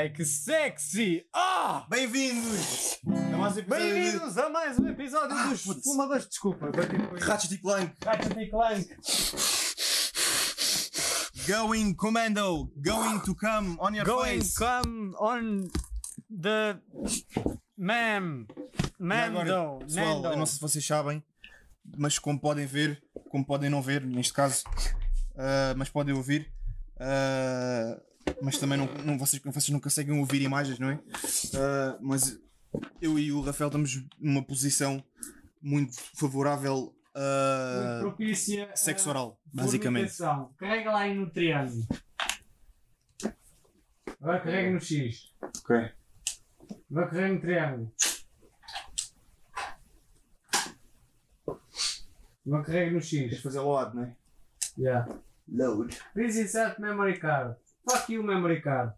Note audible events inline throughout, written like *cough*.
Ai, que sexy! Ah! Bem-vindos a mais um episódio Bem-vindos a mais um episódio Ah, dos putz. Fumadores. Desculpa, bati com de isso. Ratchet e Clank. Ratchet e Clank. Going Commando, going to come on your Going face. come on the ma'am. E Mando. agora, pessoal, Nando. eu não sei se vocês sabem, mas como podem ver, como podem não ver, neste caso, ah, mas podem ouvir, ah, mas também não, não- vocês, vocês não conseguem ouvir imagens, não é? Ah, mas eu e o Rafael estamos numa posição muito favorável a Muito propícia. sexo oral, basicamente. Carrega lá aí no triângulo. Agora carrega no X. Ok. Agora carrega no triângulo. Agora carrega no X. Fazer load, não é? Yeah. Load. Please insert memory card. Fuck you, memory card.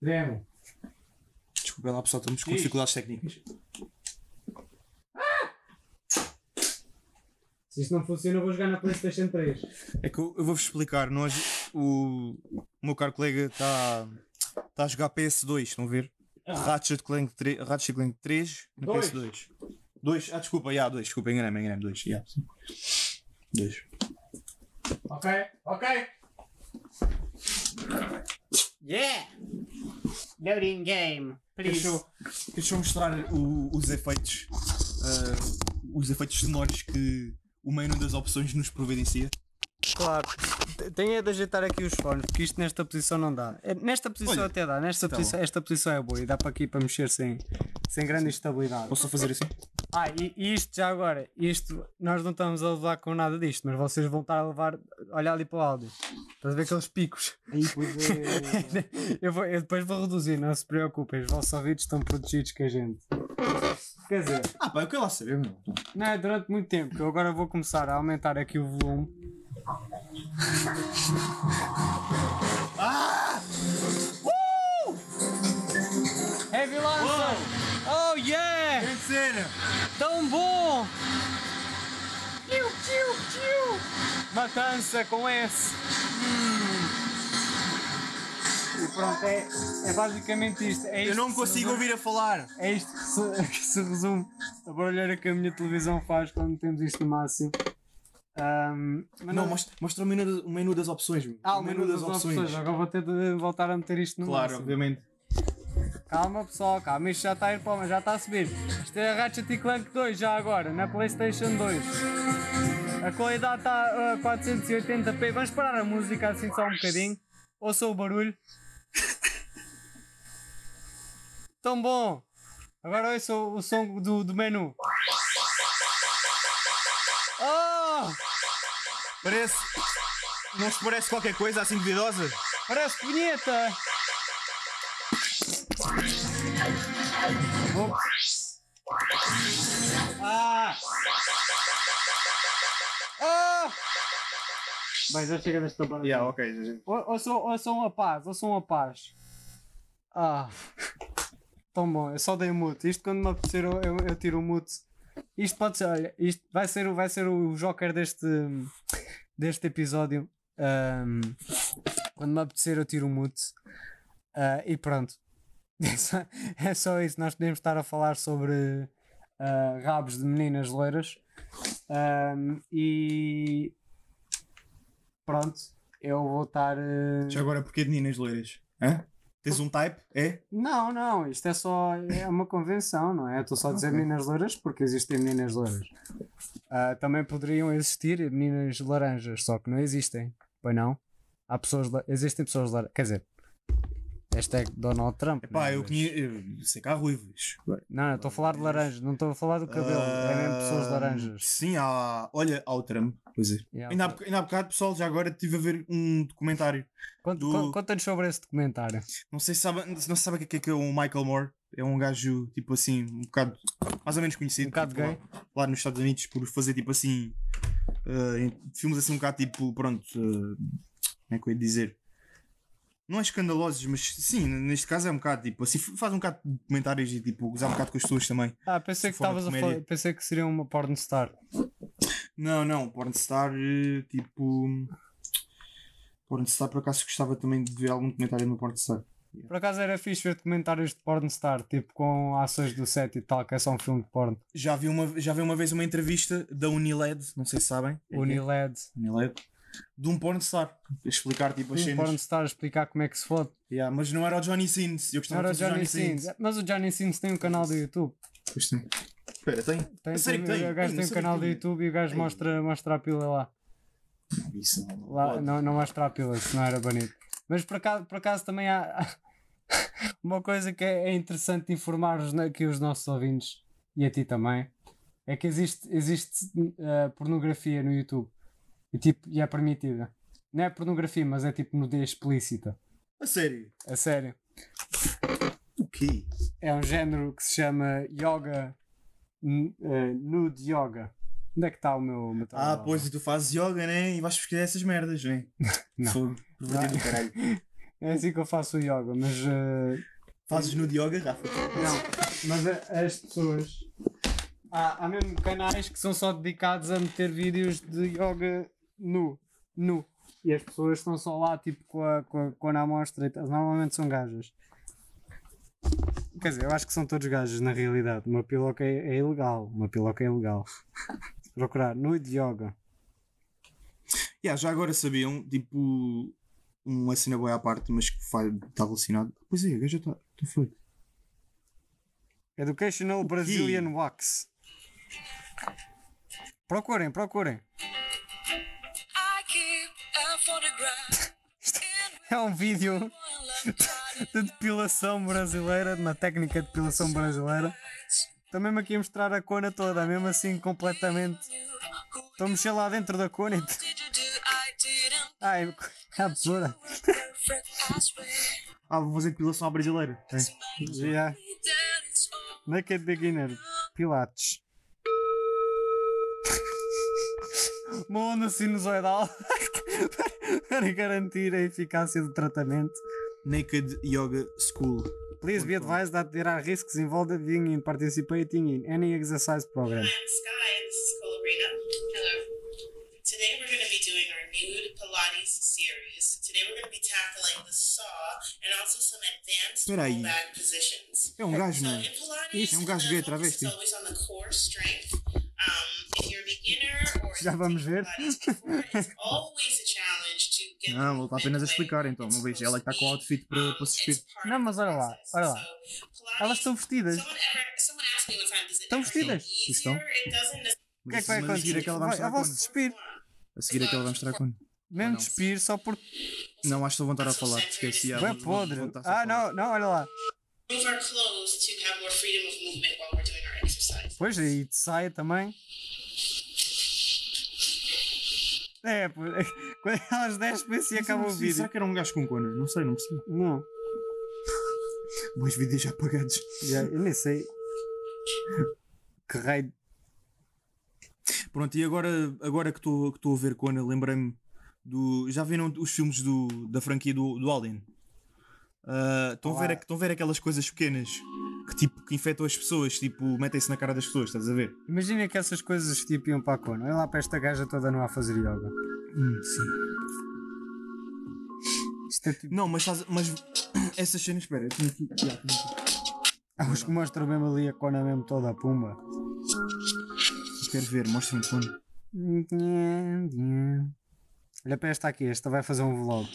Triângulo. Desculpa lá pessoal, estamos com Diz. dificuldades técnicas. Se isto não funciona, eu vou jogar na PlayStation 3. É que eu, eu vou-vos explicar, nós, o, o meu caro colega está tá a jogar PS2, estão a ver? Ratchet Clank 3, Ratchet Clank 3 no Dois. PS2. 2, ah desculpa, já, 2, desculpa, enganei-me, enganei-me, 2, já. 2. Ok, ok. Yeah! Loading game, Deixa eu, deixa eu mostrar o- os efeitos, ah, os efeitos sonoros que o menu das opções nos providencia. Claro, T- tenho é de ajeitar aqui os fones, porque isto nesta posição não dá. É, Nesta posição Olha, até dá, nesta tá posição, esta posição é boa e dá para aqui para mexer sem, sem grande estabilidade. Posso só fazer assim? Ah, e, e isto já agora, isto nós não estamos a levar com nada disto, mas vocês vão estar a levar, olha ali para o áudio. Estás a ver aqueles picos? Aí, pois é. *laughs* eu, vou, eu depois vou reduzir, não se preocupem, os vossos ouvidos estão protegidos com a gente. Quer dizer, ah pá, eu quero lá saber, meu. não é durante muito tempo, que eu agora vou começar a aumentar aqui o volume. Ah! Cena! Tão bom! Matança com S! Hum. E pronto, é, é basicamente isto. É Eu isto não se consigo resume- ouvir a falar. É isto que se, *laughs* que se resume a barulheira que a minha televisão faz quando temos isto no máximo. Ahm, mas Não, mostra, mostra o, menu, o menu das opções. meu. Ah, o menu das opções. Agora vou ter de voltar a meter isto no Claro, máximo. obviamente. Calma pessoal, calma, isto já está a ir para, já está a subir. Isto é a Ratchet Clank 2 já agora, na Playstation 2. A qualidade está a 480p. Vamos parar a música assim só um bocadinho. Ouça o barulho. Tão bom! Agora ouça o, o som do, do menu. Oh! Parece. Não se parece qualquer coisa assim duvidosa? Parece punheta! Vou- Ah! Ah! Bem, já chega desta barulho. Yeah, ok. Ou, ou, sou, ou sou uma paz, ou sou uma paz. Ah! Tão bom, eu só dei o mute. Isto quando me apetecer eu, eu, eu tiro o mute. Isto pode ser, olha, isto vai ser, o- vai ser o joker deste, deste episódio. Ahm, quando me apetecer eu tiro o mute. Ah, e pronto. *laughs* É só, é só isso. Nós podemos estar a falar sobre ah, rabos de meninas loiras. Ahm, e pronto. Eu vou estar. ah, Já agora, porquê de meninas loiras? Hã? Tens um type? É? Não, não, isto é só é uma convenção, não é? Estou só a dizer Ok. meninas loiras porque existem meninas loiras. Ah, também poderiam existir meninas laranjas, só que não existem, pois não? Há pessoas, existem pessoas laranjas, quer dizer, hashtag Donald Trump. Pá, né? eu conheço. eu Sei que há ruivos. Não, estou a falar de laranjas, não estou a falar do cabelo, é mesmo pessoas Ah, laranjas. Sim, há. Olha, há o Trump. Pois é. Yeah, Ainda, há, boc- ainda há bocado, pessoal, já agora estive a ver um documentário. Conta- do- con- Conta-nos sobre esse documentário. Não sei se sabe, não se sabe o que é que é o Michael Moore. É um gajo, tipo assim, um bocado. Mais ou menos conhecido. Um bocado tipo, gay. Lá, lá nos Estados Unidos, por fazer tipo assim. em- filmes assim um bocado tipo. Pronto. ah, como é que eu ia dizer? Não é escandalosos, mas sim, neste caso é um bocado tipo assim, faz um bocado de comentários e tipo, usar um bocado com as pessoas também. Ah, pensei que Se for estavas a falar, pensei que seria uma pornstar. Não, não, Pornstar, eh, tipo. Pornstar, por acaso gostava também de ver algum comentário no Pornstar. Por acaso era fixe ver documentários de pornstar, tipo com ações do set e tal, que é só um filme de porno. Já vi uma, já vi uma vez uma entrevista da Uniled, não sei se sabem. Uniled. Uniled. De um pornstar. Explicar tipo as Um cenas. pornstar a explicar como é que se fode. Yeah, mas não era o Johnny Sins. Eu Não gostava era o Johnny, Johnny Sins. Sins. Mas o Johnny Sins tem um canal do YouTube. Pois tem. Espera, tem? Tem, tem- tem? O gajo tem não um canal do. YouTube e o gajo mostra, mostra a pila lá. Isso não. lá não, não mostra a pila, se não era bonito. Mas por acaso, por acaso também há *laughs* uma coisa que é, é interessante informar os, aqui os nossos ouvintes e a ti também. É que existe, existe eh, pornografia no YouTube e, tipo, e é permitida. Não é pornografia, mas é tipo nudez explícita. A sério? A sério. O quê? É um género que se chama Yoga eh, Nude Yoga. Onde é que está o meu, meu Ah, pois, e tu fazes yoga, né? E vais pesquisar essas merdas, né? *laughs* Não. Fogo. Do caralho. É assim que eu faço o yoga, mas. eh, Fazes no de yoga, Rafa? Não, mas a- as pessoas. Há, há mesmo canais que são só dedicados a meter vídeos de yoga nu. Nu. E as pessoas estão só lá, tipo, com a, com a, com a amostra. Normalmente são gajas. Quer dizer, eu acho que são todos gajas na realidade. Uma piloca é, é ilegal. Uma piloca é ilegal. Se *laughs* procurar nu de yoga. Yeah, já agora sabiam, tipo, uma cena boa à parte, mas que está relacionado. Pois é, a gaja está. Tu foi. Educational Brazilian Wax. Procurem, procurem. *laughs* É um vídeo de depilação brasileira, uma técnica de depilação brasileira. Estou mesmo aqui a mostrar a cona toda, mesmo assim completamente. Estou a mexer lá dentro da cona e. Ai, *laughs* a tesoura. Perfect, I swear. Ah, vou fazer depilação brasileira. É. All Naked Beginner. Pilates. Uma onda sinusoidal *laughs* para garantir a eficácia do tratamento. Naked Yoga School. Please be advised that there are risks involved in participating in any exercise program. I'm Sky, this is Colabrina. Hello. Today we're going to be doing our nude Pilates series. Today we're going to be tackling the saw and also some advanced Espera aí. pull back positions. É um gajo, So não é? Pilates, É um gajo gay, travesti. is always on the core strength. Um, if you're a beginner or Já vamos ver. *laughs* Não, ele está apenas a explicar então. Uma vez ela que está com o outfit para, para part Não, mas olha lá, olha lá. Elas estão vestidas. Estão vestidas. Estão. O que é que vai Mas a seguir acontecer? é que ela vai Vai- se despir. A seguir é que ela vai mostrar cona. Mesmo não? despir só porque. Não, acho que vou voltar a falar. Esqueci. Vai vou- vou- podre. Ah, não, não, olha lá. move our clothes to have more freedom of movement while we're doing our exercise. Pois aí de saia também. É, pô, quando elas despem se Mas eu acaba o vídeo. Será que era um gajo com cona? Não sei, não percebi. Não, *laughs* Bons vídeos já apagados. já, eu nem sei. Que raio. Pronto, e agora, agora que estou que a ver Kona, lembrei-me do. Já viram os filmes do, da franquia do, do Alien? Ah, estão, a ver, Olá. estão a ver aquelas coisas pequenas que tipo que infectam as pessoas, tipo, metem-se na cara das pessoas, estás a ver? Imagina que essas coisas tipo iam para a cona. Olha lá para esta gaja toda não a fazer yoga. Hum, sim. É tipo. Não, mas, mas *coughs* essas cenas, espera, eu tinha aqui. já, tinha aqui. Há uns que mostram mesmo ali a cona mesmo toda a pumba. Quero ver, mostra-me Kona. Olha para esta aqui, esta vai fazer um vlog.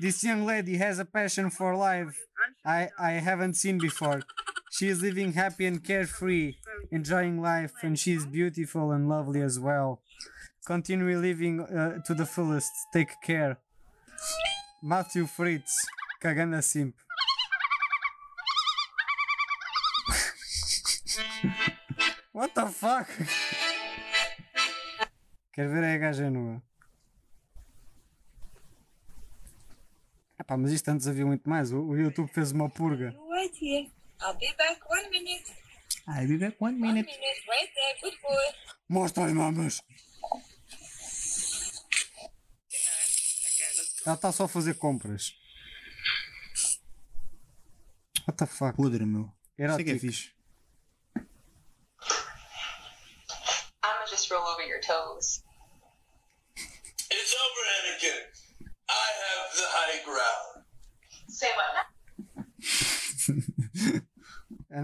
This young lady has a passion for life I, I haven't seen before. She is living happy and carefree, enjoying life, and she is beautiful and lovely as well. Continue living uh, to the fullest. Take care. Matthew Fritz, cagando a simp. *laughs* What the fuck? Quero ver a gaja nua. Epá, mas isto antes havia muito mais. O, o YouTube fez uma purga. Right here. I'll be back one minute. I'll be back one One minute. minute. Right there. Good boy. Mostra as mamas! Ela está só a fazer compras. What the fuck? Podre, meu. Isso é que é fixe.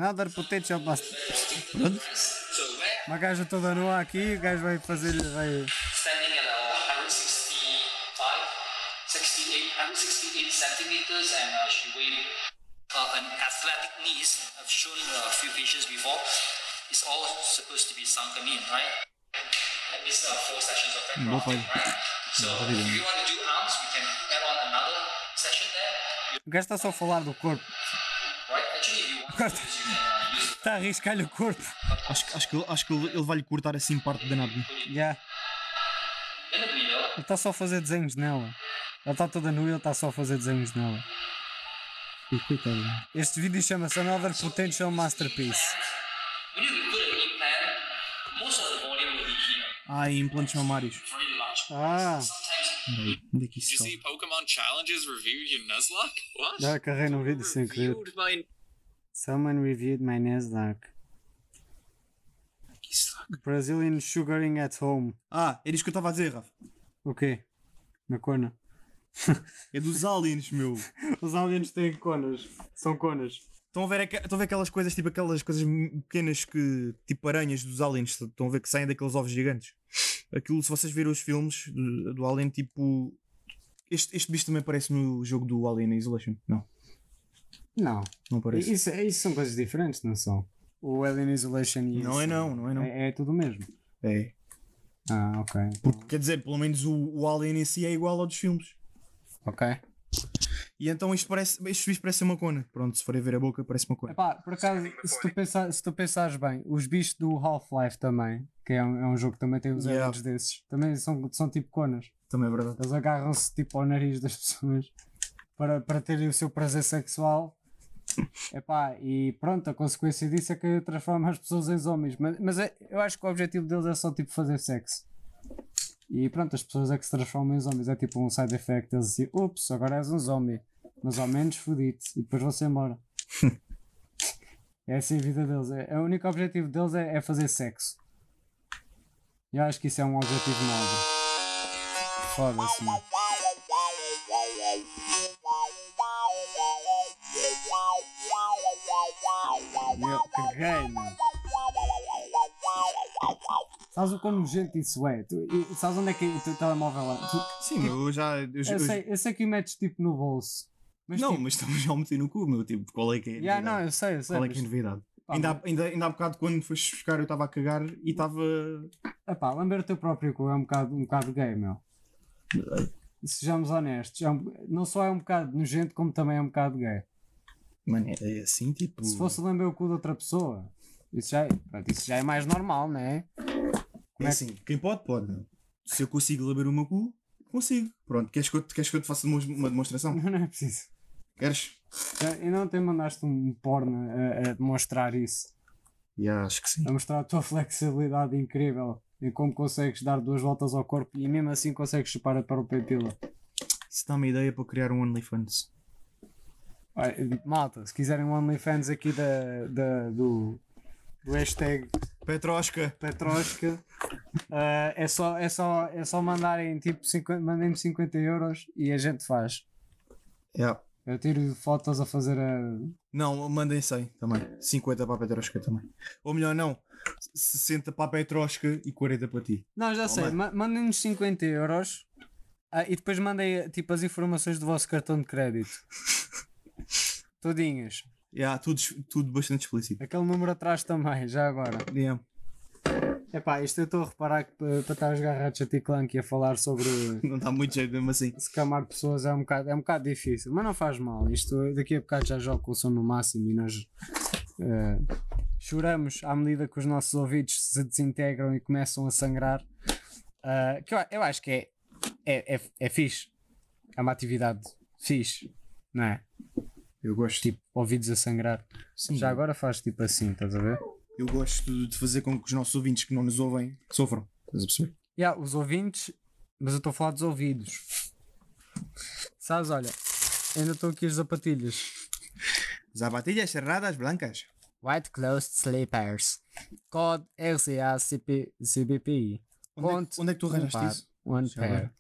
Another potential master. Uma gaja toda nua aqui, o gajo vai fazer. Vai... standing at uh, 165, 68, 168 centimeters, and uh, she weighed uh, an athletic knees. I've shown uh, a few patients before. It's all supposed to be sunken in, right? At least uh, four sessions of that Boa grafting, parte. right? So if you want to do arms, we can add on another session there, O gajo está só a falar do corpo. right? Actually, if you want to use, you can uh, use Está a arriscar-lhe o corpo. Acho, que- acho, que, ele- acho que ele vai-lhe cortar assim parte da. Yeah. in the middle. Ele está só a fazer desenhos nela. Ela está toda nua e ele está só a fazer desenhos nela. Coitado. Este vídeo chama-se Another Potential Masterpiece. Ah, e implantes mamários. Ah, Onde é que Did isso you está? see Pokemon challenges reviewed your Nuzlocke? What? já carrei no vídeo sem querer. Someone reviewed my Nasdaq. Brazilian sugaring at home. Ah, era isto que eu estava a dizer, Rafa. O quê? Na cona. É dos aliens, meu. *laughs* Os aliens têm conas. São conas. Estão a, ver, estão a ver aquelas coisas, tipo aquelas coisas pequenas que, tipo aranhas dos aliens, estão a ver que saem daqueles ovos gigantes. Aquilo, se vocês verem os filmes do, do Alien, tipo. Este, este bicho também aparece no jogo do Alien Isolation. Não, Não. não aparece. Isso, isso são coisas diferentes, não são? O Alien Isolation e Não isso é não, não é não. É, é tudo o mesmo. É. Ah, ok. Porque, quer dizer, pelo menos o, o Alien em si é igual ao dos filmes. Ok. E então isto parece. Este bicho parece uma cona. Pronto, se forem ver a boca, parece uma cona. Epá, por acaso, se tu, pensar, se tu pensares bem, os bichos do Half-Life também, que é um, é um jogo que também tem os Yeah. aliens desses, também são, são tipo conas. Também é verdade. Eles agarram-se tipo ao nariz das *laughs* pessoas para, para terem o seu prazer sexual. Epá, e pronto, a consequência disso é que transforma as pessoas em zombies. Mas, mas é- eu acho que o objetivo deles é só tipo fazer sexo. E pronto, as pessoas é que se transformam em zombies. É tipo um side effect. Eles dizem, ups, agora és um zombie. Mas ao menos fodido. E depois vão-se embora. *laughs* é assim a vida deles. É, é o único objetivo deles é, é fazer sexo. E eu acho que isso é um objetivo nobre. Foda-se, mano. Eu caguei, mano. Sabes o quão nojento isso é? Tu, e- sabes onde é que é o teu telemóvel lá? Tu- Sim, meu, eu já. Eu, eu, eu- sei, eu sei que o metes tipo no bolso. Mas não, tipo, mas estamos já a meter no cu, meu. Tipo, qual é que é? a yeah, novidade? não, eu sei, eu sei. Qual é que é a novidade? pá, ainda, há, ainda, ainda há bocado, quando foste buscar, eu estava a cagar e estava. epá, lamber o teu próprio cu é um bocado, um bocado gay, meu. Sejamos honestos, é um- não só é um bocado nojento, como também é um bocado gay. Mano, é assim, tipo. Se fosse lamber o cu de outra pessoa, isso já é, pronto, isso já é mais normal, não é? É assim, quem pode, pode, meu. Se eu consigo lavar o meu cu, consigo. Pronto, queres que eu, queres que eu te faça uma demonstração? Não é preciso. Queres? E não te mandaste um porno a, a demonstrar isso, Já, acho que sim. a mostrar a tua flexibilidade incrível e como consegues dar duas voltas ao corpo e mesmo assim consegues chupar a própria pila. Isso dá uma ideia para criar um OnlyFans. Malta, se quiserem um OnlyFans aqui da, da, do, do hashtag Petrosca! Petrosca, ah, é, só, é, só, é só mandarem tipo 50, mandem-me 50 euros e a gente faz. Yeah. Eu tiro fotos a fazer a. Não, mandem 100 também. 50 para a Petrosca também. Ou melhor, não. 60 para a Petrosca e 40 para ti. Não, já sei, ma- mandem-nos 50 euros ah, e depois mandem tipo as informações do vosso cartão de crédito. Todinhas. Yeah, tudo, tudo bastante explícito. Aquele número atrás também, já agora. Yeah. Epá, isto eu estou a reparar que para estar a jogar Ratchet Clank e a falar sobre *laughs* Não dá muito jeito mesmo assim. scamar pessoas é um, bocado, é um bocado difícil, mas não faz mal. Isto daqui a bocado já jogo com o som no máximo e nós eh, choramos à medida que os nossos ouvidos se desintegram e começam a sangrar. Ah, que eu, eu acho que é, é, é, é fixe. É uma atividade fixe, não é? Eu gosto. Tipo, ouvidos a sangrar. Sim. Já agora faz tipo assim, estás a ver? Eu gosto de fazer com que os nossos ouvintes que não nos ouvem sofram. Estás a perceber? Yeah, os ouvintes, mas eu estou a falar dos ouvidos. Sabes, olha, ainda estou aqui as zapatilhas. Zapatilhas cerradas blancas. White Closed Sleepers. Code RCA CP, CBPI. Onde, é, onde é que tu um arranjaste par. isso? One pair.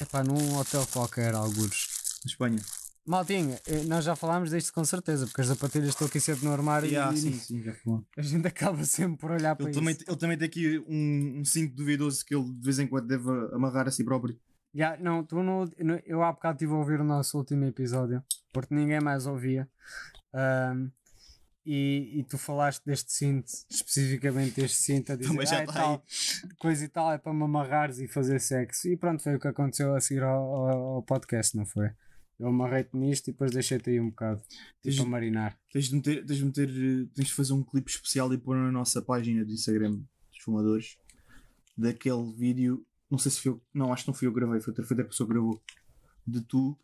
É pá, num hotel qualquer, algures. Na Espanha. Maltinha, eh, nós já falámos disto com certeza, porque as sapatilhas estão aqui sempre no armário Ah, e sim, *laughs* sim, já falou. a gente acaba sempre por olhar para Ele isso. também, ele também tem aqui um, um cinto duvidoso que ele de vez em quando deve amarrar a si próprio. Já, não, tu no, no- eu há bocado estive a ouvir o nosso último episódio, porque ninguém mais ouvia. Ahm, e, e tu falaste deste cinto, especificamente deste cinto, a dizer Também já "Ah, e tá tal, *laughs* coisa e tal, é para me amarrares e fazer sexo. E pronto, foi o que aconteceu a seguir ao, ao- ao podcast, não foi? Eu amarrei-te nisto e depois deixei-te aí um bocado, Tens- tipo a marinar. Tens de, meter, tens, de meter, tens de fazer um clipe especial e pôr na nossa página do Instagram dos fumadores daquele vídeo. Não sei se foi eu. Não, acho que não fui eu que gravei, foi outra, foi outra pessoa que gravou. De tu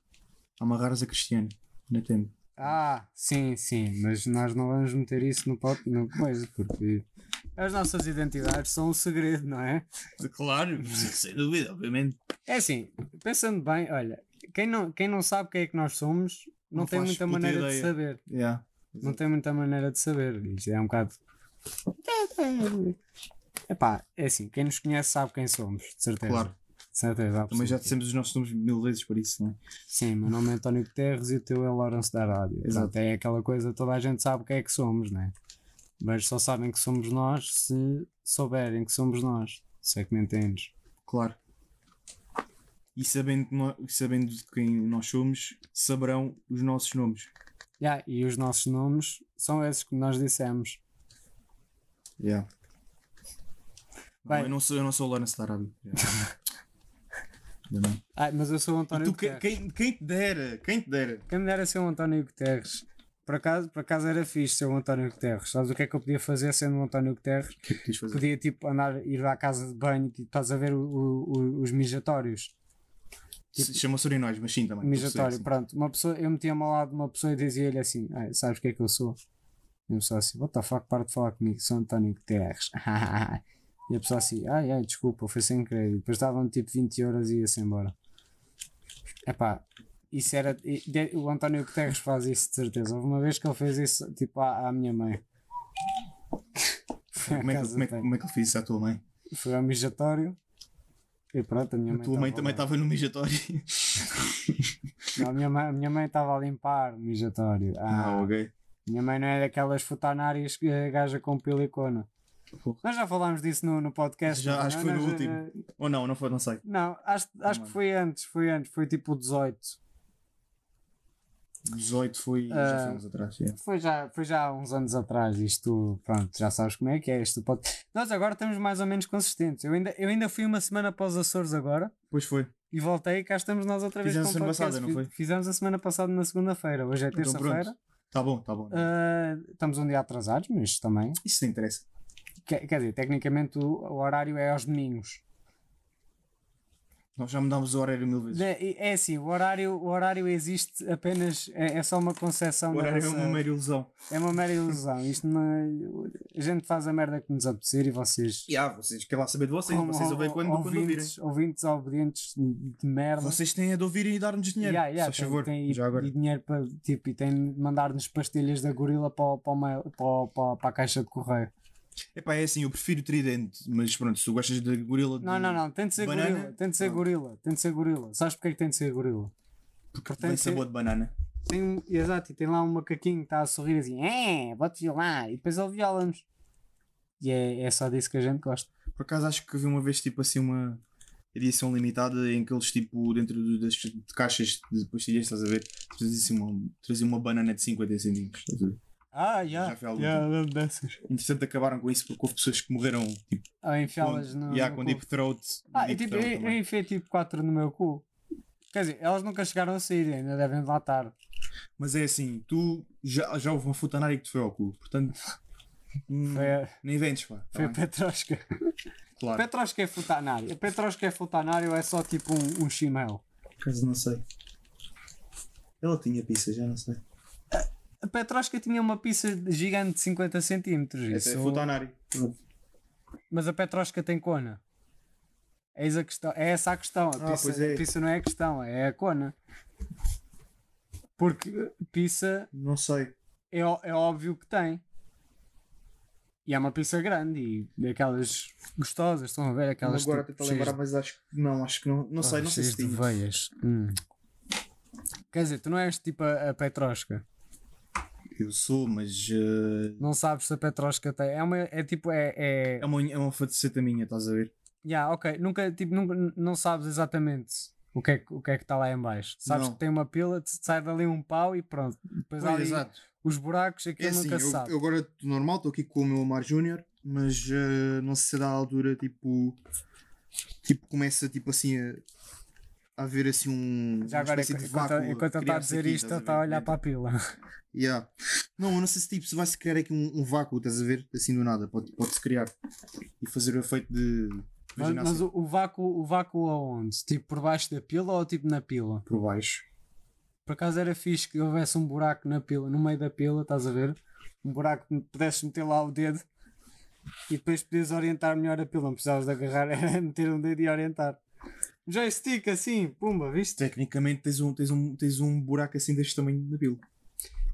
amarrares a Cristiano na tempo. Ah, sim, sim, mas nós não vamos meter isso no, pod, no coisa, porque as nossas identidades são um segredo, não é? Claro, *laughs* sem dúvida, obviamente. É assim, pensando bem, olha, quem não, quem não sabe quem é que nós somos não, Não tem muita maneira de ideia. saber. Yeah. Não tem muita maneira de saber. Isto é um bocado. Epá, é assim, quem nos conhece sabe quem somos, de certeza. Claro. De certeza, Também já dissemos os nossos nomes mil vezes por isso, não é? Sim, meu nome é António Guterres e o teu é Lawrence da Rádio. Exato. É aquela coisa, toda a gente sabe quem é que somos, né? Mas só sabem que somos nós se souberem que somos nós. Se é que me entendes. Claro. E sabendo, sabendo de quem nós somos, saberão os nossos nomes. Yeah, e os nossos nomes são esses que nós dissemos. Yeah. Não, Bem. eu não sou, eu não sou o Lawrence da Arábia. *laughs* Não. Ah, mas eu sou o António tu, Guterres. quem, quem te dera? Quem te dera? Quem me dera ser o António Guterres. Por acaso, por acaso era fixe ser o António Guterres. Sabes o que é que eu podia fazer sendo o António Guterres? Que é que? Podia tipo andar, ir à casa de banho e tipo, estás a ver o- o- os mijatórios. Se- Chama-se urinóis, mas sim também. Mijatório, pronto. Uma pessoa, eu metia-me ao lado de uma pessoa e dizia-lhe assim: "Ah, Sabes o que é que eu sou? E a pessoa assim: What the fuck, para de falar comigo, sou António Guterres. *laughs* e a pessoa assim: Ai, ai, desculpa, foi sem querer. E depois davam tipo 20 euros e ia-se embora. Epá, isso era. O António Guterres faz isso de certeza. Houve uma vez que ele fez isso tipo à, à minha mãe. *laughs* Como é, que, como, é, como é que ele fez isso à tua mãe? Foi ao mijatório. E pronto, a minha A mãe. tua mãe também estava no mijatório. *laughs* Não, a minha mãe, a minha mãe estava a limpar o mijatório. Ah, Ah, ok. Minha mãe não é daquelas futanárias que a gaja com pilicona. Porra. Nós já falámos disso no, no podcast. Já, não? acho que foi no último. eh, Ou não, não foi, não sei. Não, acho, acho Não que é. foi antes, foi antes, foi tipo o 18. 18 foi. Ah. já foi uns atrás. Foi já, foi já há uns anos atrás. Isto, pronto, já sabes como é que é. Isto pode... Nós agora estamos mais ou menos consistentes. Eu ainda, eu ainda fui uma semana para os Açores agora Pois foi. e voltei e cá estamos nós outra vez Fizemos o semana passada, não foi? Fizemos a semana passada na segunda-feira. Hoje é Então terça-feira. pronto. Tá bom, tá bom. Ah, estamos um dia atrasados, mas também. Isso não interessa. Quer, quer dizer, tecnicamente o, o horário é aos domingos. Nós já mudámos o horário mil vezes. É, é assim, o horário, o horário existe apenas, é, é só uma concepção O horário é uma mera ilusão. é uma mera ilusão. Isto não é- a gente faz a merda que nos apetecer e vocês. E ah, vocês querem lá saber de vocês. como vocês ouvem quando, quando ouvirem. ouvintes, ouvintes obedientes de merda. Vocês têm a de ouvir e dar-nos dinheiro. Yeah, yeah, tem- favor. tem- já agora. e dinheiro para tipo, e tem de mandar-nos pastilhas da gorila para, para, o mail- para, para, para a caixa de correio. Epá, é assim, eu prefiro tridente, mas pronto, se tu gostas de gorila. de- Não, não, não, tem de ser banana, gorila, tem de ser pronto. gorila, tem de ser gorila. Sabes porque é que tem de ser gorila? Porque tem tem sabor de banana. Tem exato, e tem lá um macaquinho que está a sorrir assim, é, vou-te violar, e depois ele viola-nos. E é, é só disso que a gente gosta. Por acaso acho que vi uma vez tipo assim uma edição limitada em que eles tipo dentro das caixas de pastilhas, estás a ver? Traziam assim uma, traziam uma banana de 50 centímetros. estás a ver? Ah, Já já, já, dessas. Entretanto acabaram com isso porque houve pessoas que morreram tipo, A enfiá-las com, no. yeah, no com cu. deep throat. Ah, e deep tipo, throat eu, enfiei tipo 4 no meu cu. Quer dizer, elas nunca chegaram a sair, ainda devem estar. Mas é assim, tu já, já houve uma futanária que te foi ao cu, portanto *laughs* hum, Foi a, nem inventes, pá. tá foi a bem? Petrosca. *laughs* Claro. Petrosca é futanário. A Petrosca é futanário é só tipo um, um chimel. Por acaso não sei. Ela tinha pizza, já não sei. A Petrosca tinha uma pizza gigante de 50 centímetros. Essa é isso- futanária. Mas a Petrosca tem cona. Eis a questão. É essa a questão. A Ah, pizza, pois é. pizza não é a questão, é a cona. Porque pizza Não sei. é, é óbvio que tem. E é uma pizza grande e daquelas gostosas, estão a ver? Aquelas agora tipo, cheias lembrar, mas acho que não, acho que não. Não sei, Ah, não sei se de tinha. veias. Hum. Quer dizer, tu não és tipo a, a Petrosca. Eu sou, mas eh, Não sabes se a Petrosca tem. É, uma, é tipo. É, é... é uma, é uma faceta minha, estás a ver? Yeah, ok. Nunca, tipo, nunca, não sabes exatamente o que é, que- o que é que está lá em baixo. Sabes Não. que tem uma pila, te sai dali um pau e pronto. Depois há Pois, ali exato. os buracos, É aquilo assim, nunca se eu, sabe. eu agora estou normal, estou aqui com o meu Omar Júnior, mas eh, não sei se dá a altura, tipo, tipo, começa tipo assim a, a haver assim um. Já agora, enquanto, vácuo enquanto ele está a dizer aqui, isto, ele está a ver? olhar para a pila. Yeah. Não, eu não sei se tipo, se vai se criar aqui um, um vácuo, estás a ver? Assim do nada, pode- pode-se criar e fazer o efeito de. Mas, mas assim, o, o vácuo, o vácuo aonde? Tipo por baixo da pila ou tipo na pila? por baixo. Por acaso era fixe que houvesse um buraco na pila, no meio da pila, estás a ver? Um buraco que pudesses meter lá o dedo e depois podias orientar melhor a pila. Não precisavas de agarrar, *laughs* era meter um dedo e orientar. Joystick assim, pumba, viste? Tecnicamente tens um, tens, um, tens um buraco assim deste tamanho na pila.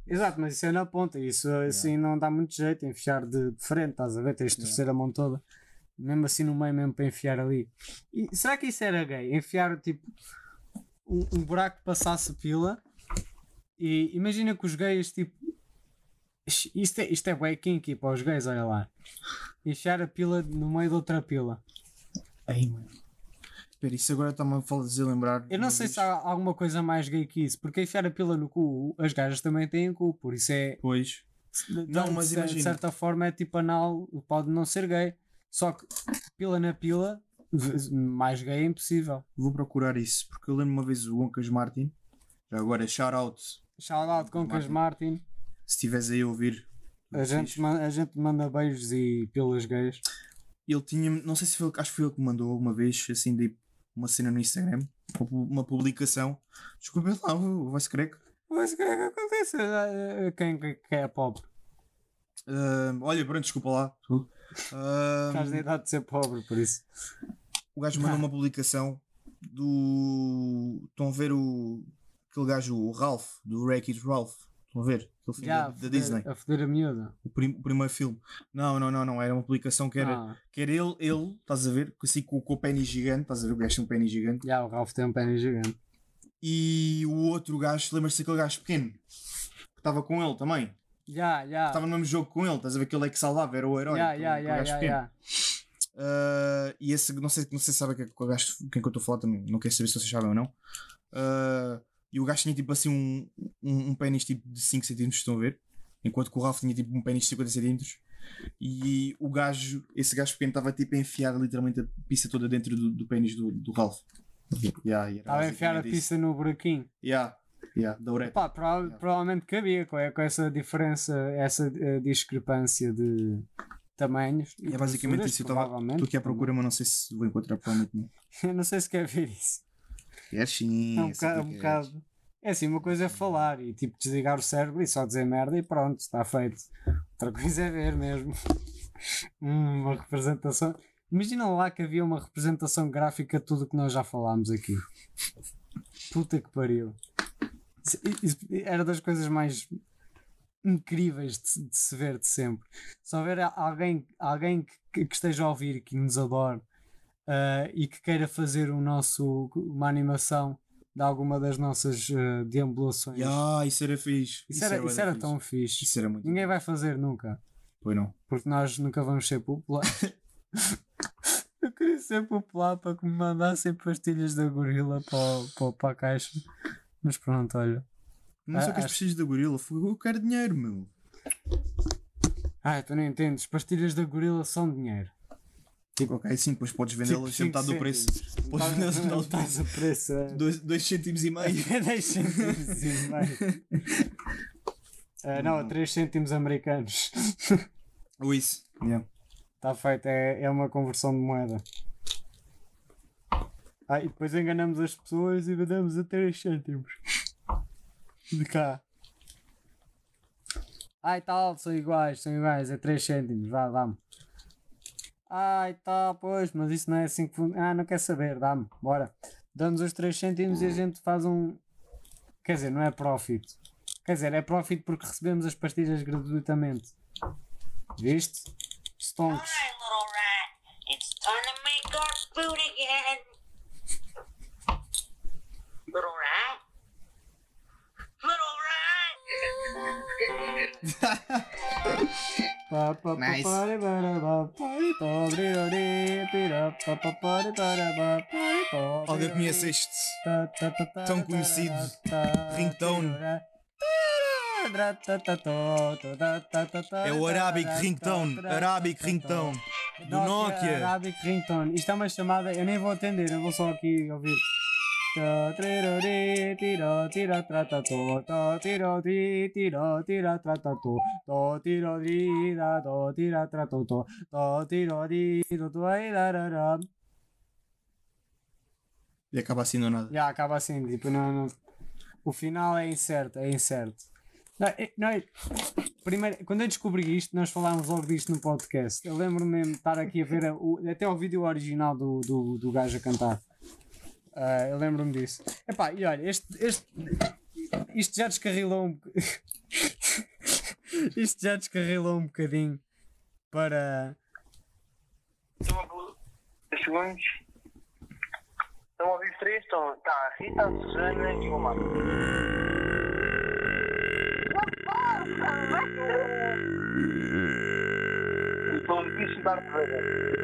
Exato, mas isso é na ponta, isso assim não dá muito jeito, enfiar de, de frente, estás a ver? Tens de torcer a mão toda, mesmo assim no meio, mesmo para enfiar ali. E será que isso era gay? Enfiar tipo um, um buraco que passasse pila e imagina que os gays tipo. Isto é, isto é bué kinky para os gays, olha lá. Enfiar a pila no meio de outra pila. Ai, mano. Espera, isso agora está-me a fazer lembrar. Eu não sei se há alguma coisa mais gay que isso, porque enfiar a pila no cu, as gajas também têm cu, por isso é. Pois. De- Não, de- mas de, imagina. de certa forma é tipo anal, pode não ser gay. Só que pila na pila, mais gay é impossível. Vou procurar isso, porque eu lembro uma vez o Goncas Martin. Já agora, shout out. Shout out com Cas Martin. Se estiveres aí a ouvir. A gente, man- a gente manda beijos e pilas gays. Ele tinha, não sei se foi, acho que foi ele que mandou uma vez, assim, de uma cena no Instagram, uma pu- uma publicação. Desculpa lá, o o que é que acontece a- a quem, quem é pobre? Ah, olha, pronto, desculpa lá. Ah, Estás na idade de ser pobre, por isso. o gajo mandou uma publicação do. Estão a ver o. Aquele gajo, o Ralph, do Wreck-It Ralph. Estão a ver? Aquele filme Já, da, a da foder- Disney. A foder a miúda. O, prim- o primeiro filme. Não, não, não, não. Era uma publicação que era, Ah, que era ele, ele, estás a ver? Assim com, com o pênis gigante, estás a ver? O gajo tem um pênis gigante. já, o Ralph tem um pênis gigante. E o outro gajo, lembras-te daquele gajo pequeno? Que estava com ele também. Já, já. Estava no mesmo jogo com ele, estás a ver que ele é que salvava, era o herói. Já, aquele- já, aquele já. Ah, e esse, não sei, não sei se sabe quem, qual gajo, quem que eu estou a falar também, não quero saber se vocês sabem ou não. Ah, e o gajo tinha tipo assim um, um, um pênis tipo de 5 cm, estão a ver? Enquanto que o Ralph tinha tipo um pênis de 50 cm. E o gajo, esse gajo pequeno estava tipo a enfiar literalmente a pista toda dentro do, do pênis do, do Ralph. Yeah, yeah, Estava a enfiar a pista no buraquinho. Yeah, yeah, da. Pá, prova- provavelmente cabia com, com essa diferença, essa eh, discrepância de tamanhos. É basicamente isso. Eu estava aqui à procura, mas não sei se vou encontrar provavelmente não *laughs* sei se quer ver isso. É sim. É um eu sei bocado. o Um é. bocado é assim, uma coisa é falar e tipo desligar o cérebro e só dizer merda e pronto, está feito. Outra coisa é ver mesmo. *laughs* Uma representação. Imagina lá que havia uma representação gráfica de tudo o que nós já falámos aqui. Puta que pariu. Isso- Era das coisas mais incríveis de, se- de se ver de sempre. Se houver alguém, alguém que, que esteja a ouvir que nos adore ah, e que queira fazer o nosso, uma animação de alguma das nossas ah, deambulações. Yeah, isso era fixe. Isso, era, bué isso da era fixe. tão fixe. Isso era muito. Ninguém vai fazer nunca. Pois não. Porque nós nunca vamos ser populares. *laughs* Eu queria ser popular para que me mandassem pastilhas da gorila para, para, para a caixa. Mas pronto, olha. Não sei Ah, que as acho- pessoas da gorila. Eu quero dinheiro, meu. Ah, tu não entendes. Pastilhas da gorila são dinheiro. Ok, sim, depois podes vendê-las Tipo, metade do preço. Podes Metade- vendê-las metade do metade preço. preço. é. 2 cêntimos e meio. *laughs* 10 cêntimos e meio. *laughs* Ah, não, a 3 cêntimos americanos. Ou isso. Yeah. Está feito, é, é uma conversão de moeda. Ah, e depois enganamos as pessoas e vendemos a 3 cêntimos. *laughs* De cá. Ai tal, são iguais, são iguais, é 3 cêntimos, vá, dá-me. Ai tal, pois, mas isso não é assim que funciona. Ah, não quer saber, dá-me, bora. Damos os 3 cêntimos e a gente faz um. Quer dizer, não é profit. Quer dizer, é profit porque recebemos as pastilhas gratuitamente. Viste? Stonks. Alright, little rat. It's time to make our food again. Little rat? Little rat! *laughs* Pa, Alguém conhece este? tão conhecido ringtone? É o Arabic Ringtone. Arabic Ringtone. Do Nokia. Arabic Ringtone. Isto é uma chamada, eu nem vou atender, eu vou só aqui ouvir. Ta, trirori, tira, tira, tra, ta, to, ta, tiro, ti, tira, tira, to, to, da, tira, to, to, do, to, ai, da, da, da. E acaba assim do nada. Já acaba assim, tipo, não, não- o final é incerto, é incerto. Não, é- não primeiro, quando eu descobri isto, nós falámos logo disto no podcast. Eu lembro-me de estar aqui a ver a- o- até o vídeo original do, do, do gajo a cantar. Ah, eu lembro-me disso. Epá, e olha, este, este, isto já descarrilou um boc- *laughs* Isto já descarrilou um bocadinho para. segundos. Estão a ouvir três? Estão. Tá, a Rita, a Susana e o Marco. Estou a ouvir Darth Vader.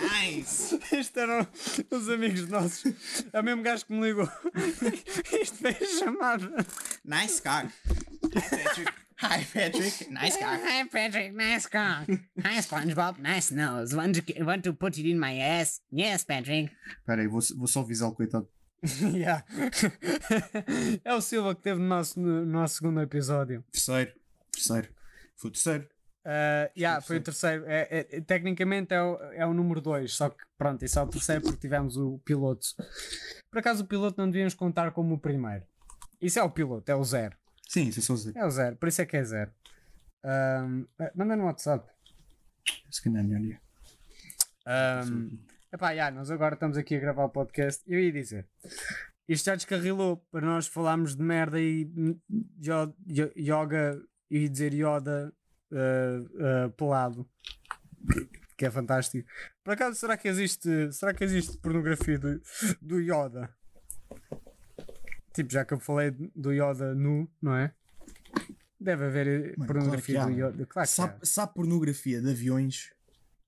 Nice! Isto eram os amigos nossos. É o mesmo gajo que me ligou. *laughs* Isto foi a chamada. Nice car. Patrick. Hi, Patrick. Nice car. Hi, Patrick. Nice car. Hi, SpongeBob. Nice nose. Want to want to put it in my ass? Yes, Patrick. Espera aí, vou, vou só avisar o coitado. *laughs* Yeah. É o Silva que teve no nosso, no nosso segundo episódio. Terceiro. Terceiro. Foi o terceiro. Uh, yeah, foi o terceiro. É, é- tecnicamente é o, é o número 2, só que pronto, isso é o terceiro porque tivemos o piloto. Por acaso o piloto não devíamos contar como o primeiro. Isso é o piloto, é o zero. Sim, isso é só dizer. É o zero, por isso é que é zero. Um, eh, manda no WhatsApp. Se calhar é melhor. é. Um, epá, já, nós agora estamos aqui a gravar o podcast. Eu ia dizer, isto já descarrilou para nós falarmos de merda e yo- yo- yoga e dizer Yoda uh, uh, pelado, que é fantástico. Por acaso, será que existe, será que existe pornografia do, do Yoda? Tipo, já que eu falei do Yoda nu, não é? Deve haver eh, Mano, pornografia claro do Yoda. Claro que. Sabe, sabe pornografia de aviões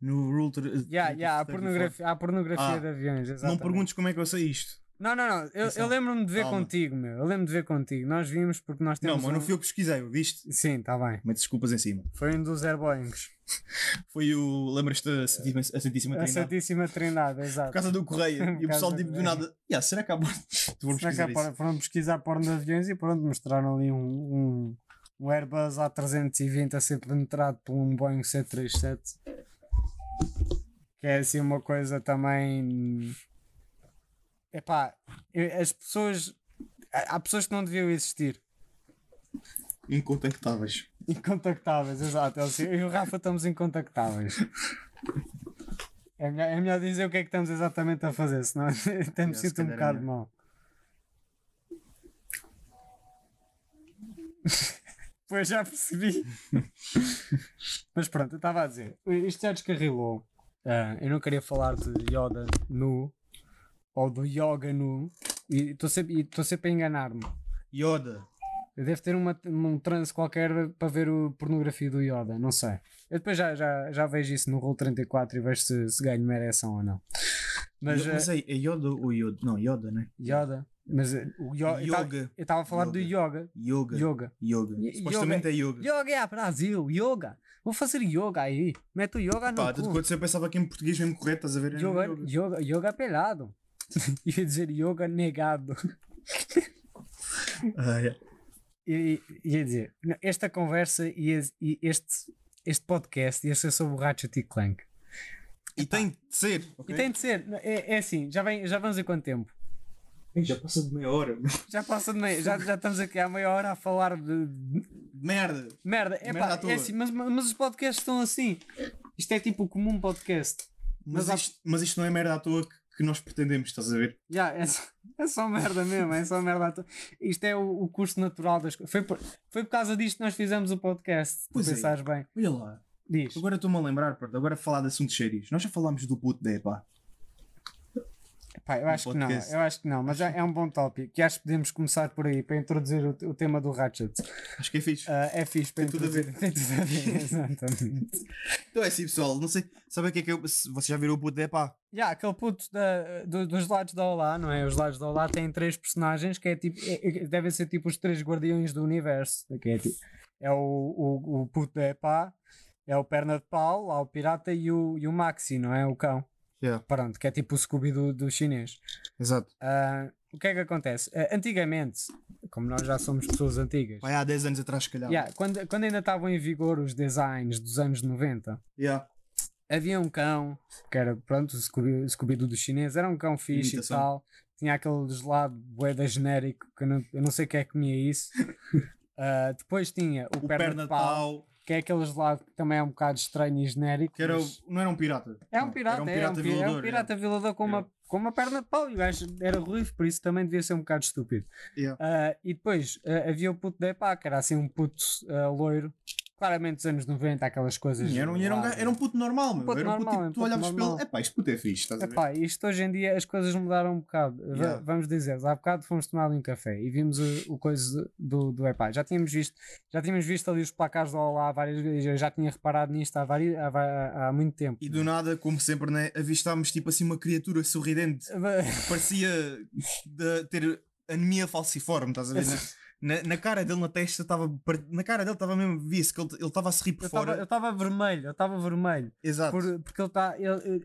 no Ultra. Yeah, yeah, há, 34? pornografia, há pornografia Ah, de aviões. Não exatamente. perguntes como é que eu sei isto. Não, não, não. Eu, eu lembro-me de ver Calma. contigo, meu. Eu lembro de ver contigo. Nós vimos porque nós Não, temos. mas um... não fui eu que pesquisei, viste? Sim, está bem. Mete desculpas em cima. Foi um dos Airboeings. *laughs* Foi o. Lembras-te da Santíssima, a Santíssima A Trindade? Santíssima Trindade, exato. Por causa do correio. *laughs* E o pessoal tipo do- nada. Yeah, será que há. *laughs* Será que pesquisar isso. foram pesquisar porno de aviões e pronto, mostraram ali um, um, um Airbus A320 a ser penetrado por um Boeing 737. Que é assim uma coisa também. Epá, as pessoas. Há pessoas que não deviam existir. Incontactáveis. Incontactáveis, exato. Eu e o Rafa estamos incontactáveis. É melhor, é melhor dizer o que é que estamos exatamente a fazer, senão *laughs* até me sinto um é bocado mal. *laughs* Pois já percebi. Mas pronto, eu estava a dizer, isto já descarrilou. Ah, eu não queria falar de Yoda nu ou do Yoga nu e estou sempre, e sempre a enganar-me. Yoda. Eu devo ter uma, um transe qualquer para ver a pornografia do Yoda, não sei. Eu depois já, já, já vejo isso no Roll 34 e vejo se, se ganho uma ereção ou não. Mas, Mas, eh, é, é Yoda ou Yoda? Não, Yoda, né? Yoda, mas eh, o Yo- Yoga. Eu estava a falar do yoga. Yoga. Yoga. Yoga. Supostamente é yoga. Yoga é a Brasil, yoga. Vou fazer yoga aí. Mete o yoga no Pá, tudo quanto eu pensava que em português mesmo correto, estás a ver? Yoga, yoga. yoga, yoga pelado. *laughs* Ia dizer yoga negado. Ah, yeah. E, e- ia dizer, esta conversa e, e este, este podcast ia ser sobre o Ratchet e Clank. E tem de ser. E ok? tem de ser, é, é assim, já, vem, já vamos em quanto tempo? Já passa de meia hora. Já passa de meia, já, já estamos aqui há meia hora a falar de, Merda. merda. É Merda pá, é assim, mas, mas os podcasts estão assim. Isto é tipo o comum podcast. Mas, Mas há- isto, mas isto não é merda à toa que, que nós pretendemos, estás a ver? Já, é, só, é só merda mesmo, é só merda. Isto é o, o curso natural das coisas. Foi por, foi por causa disto que nós fizemos o podcast. Se Pois é. bem. Olha lá. Diz. Agora estou-me a lembrar, pronto, agora falar de assuntos sérios. Nós já falámos do puto da EPA. Pá, eu acho que não, eu acho que não, mas é, é um bom tópico. E acho que podemos começar por aí para introduzir o, o tema do Ratchet. Acho que é fixe. Ah, é fixe para Tem tudo a introduzir. Tem tudo a ver, *laughs* exatamente. Então é assim, pessoal. Não sei. Sabe o que é que eu. Vocês já viram o puto da EPA? Já, aquele puto da- do- dos lados da Olá, não é? Os lados da Olá têm três personagens que é tipo, é- é- devem ser tipo os três guardiões do universo. Que é, tipo, é o, o, o puto da Epá, é o perna de pau, lá o pirata e o, e o Maxi, não é? O cão. Yeah. Pronto, que é tipo o Scooby do, do chinês. Exato. Ah, o que é que acontece? Ah, antigamente, como nós já somos pessoas antigas, Vai há 10 anos atrás, se calhar. yeah, quando, quando ainda estavam em vigor os designs dos anos 90, Yeah. havia um cão que era, pronto, o Scooby- o Scooby-Doo do chinês, era um cão fixe Imitação. e tal. Tinha aquele gelado boeda genérico que eu não, eu não sei quem é que comia isso. *laughs* Ah, depois tinha o, O perna, de pau, que é aquele gelado que também é um bocado estranho e genérico. Que era mas não era um pirata. É um pirata, era um é, pirata um, pi- é um violador, pirata violador com, uma, com uma perna de pau e o gajo era ruivo, por isso também devia ser um bocado estúpido. Yeah. Ah, e depois ah, havia o puto da Epá, que era assim um puto ah, loiro, claramente dos anos 90, aquelas coisas. Sim, era, um, era, um, era um puto normal, meu. puto era um puto tipo, tu olhavas ele. Epá, isto puto é fixe, estás a ver? Epá, isto hoje em dia as coisas mudaram um bocado. Yeah. Vamos dizer, há bocado fomos tomar ali um café e vimos o, o coisa do, do Epá. Já tínhamos visto, já tínhamos visto ali os placares do Olá várias vezes, eu já tinha reparado nisto há, vari, há, há muito tempo. E do nada, como sempre, né, avistámos tipo assim uma criatura sorridente *laughs* que parecia de ter anemia falciforme, estás a ver? né? *laughs* Na, na cara dele, na testa, estava. Na cara dele estava mesmo, via-se que ele estava a se rir por Eu tava- fora. Eu estava vermelho, eu estava vermelho. Exato. Por- porque ele tá,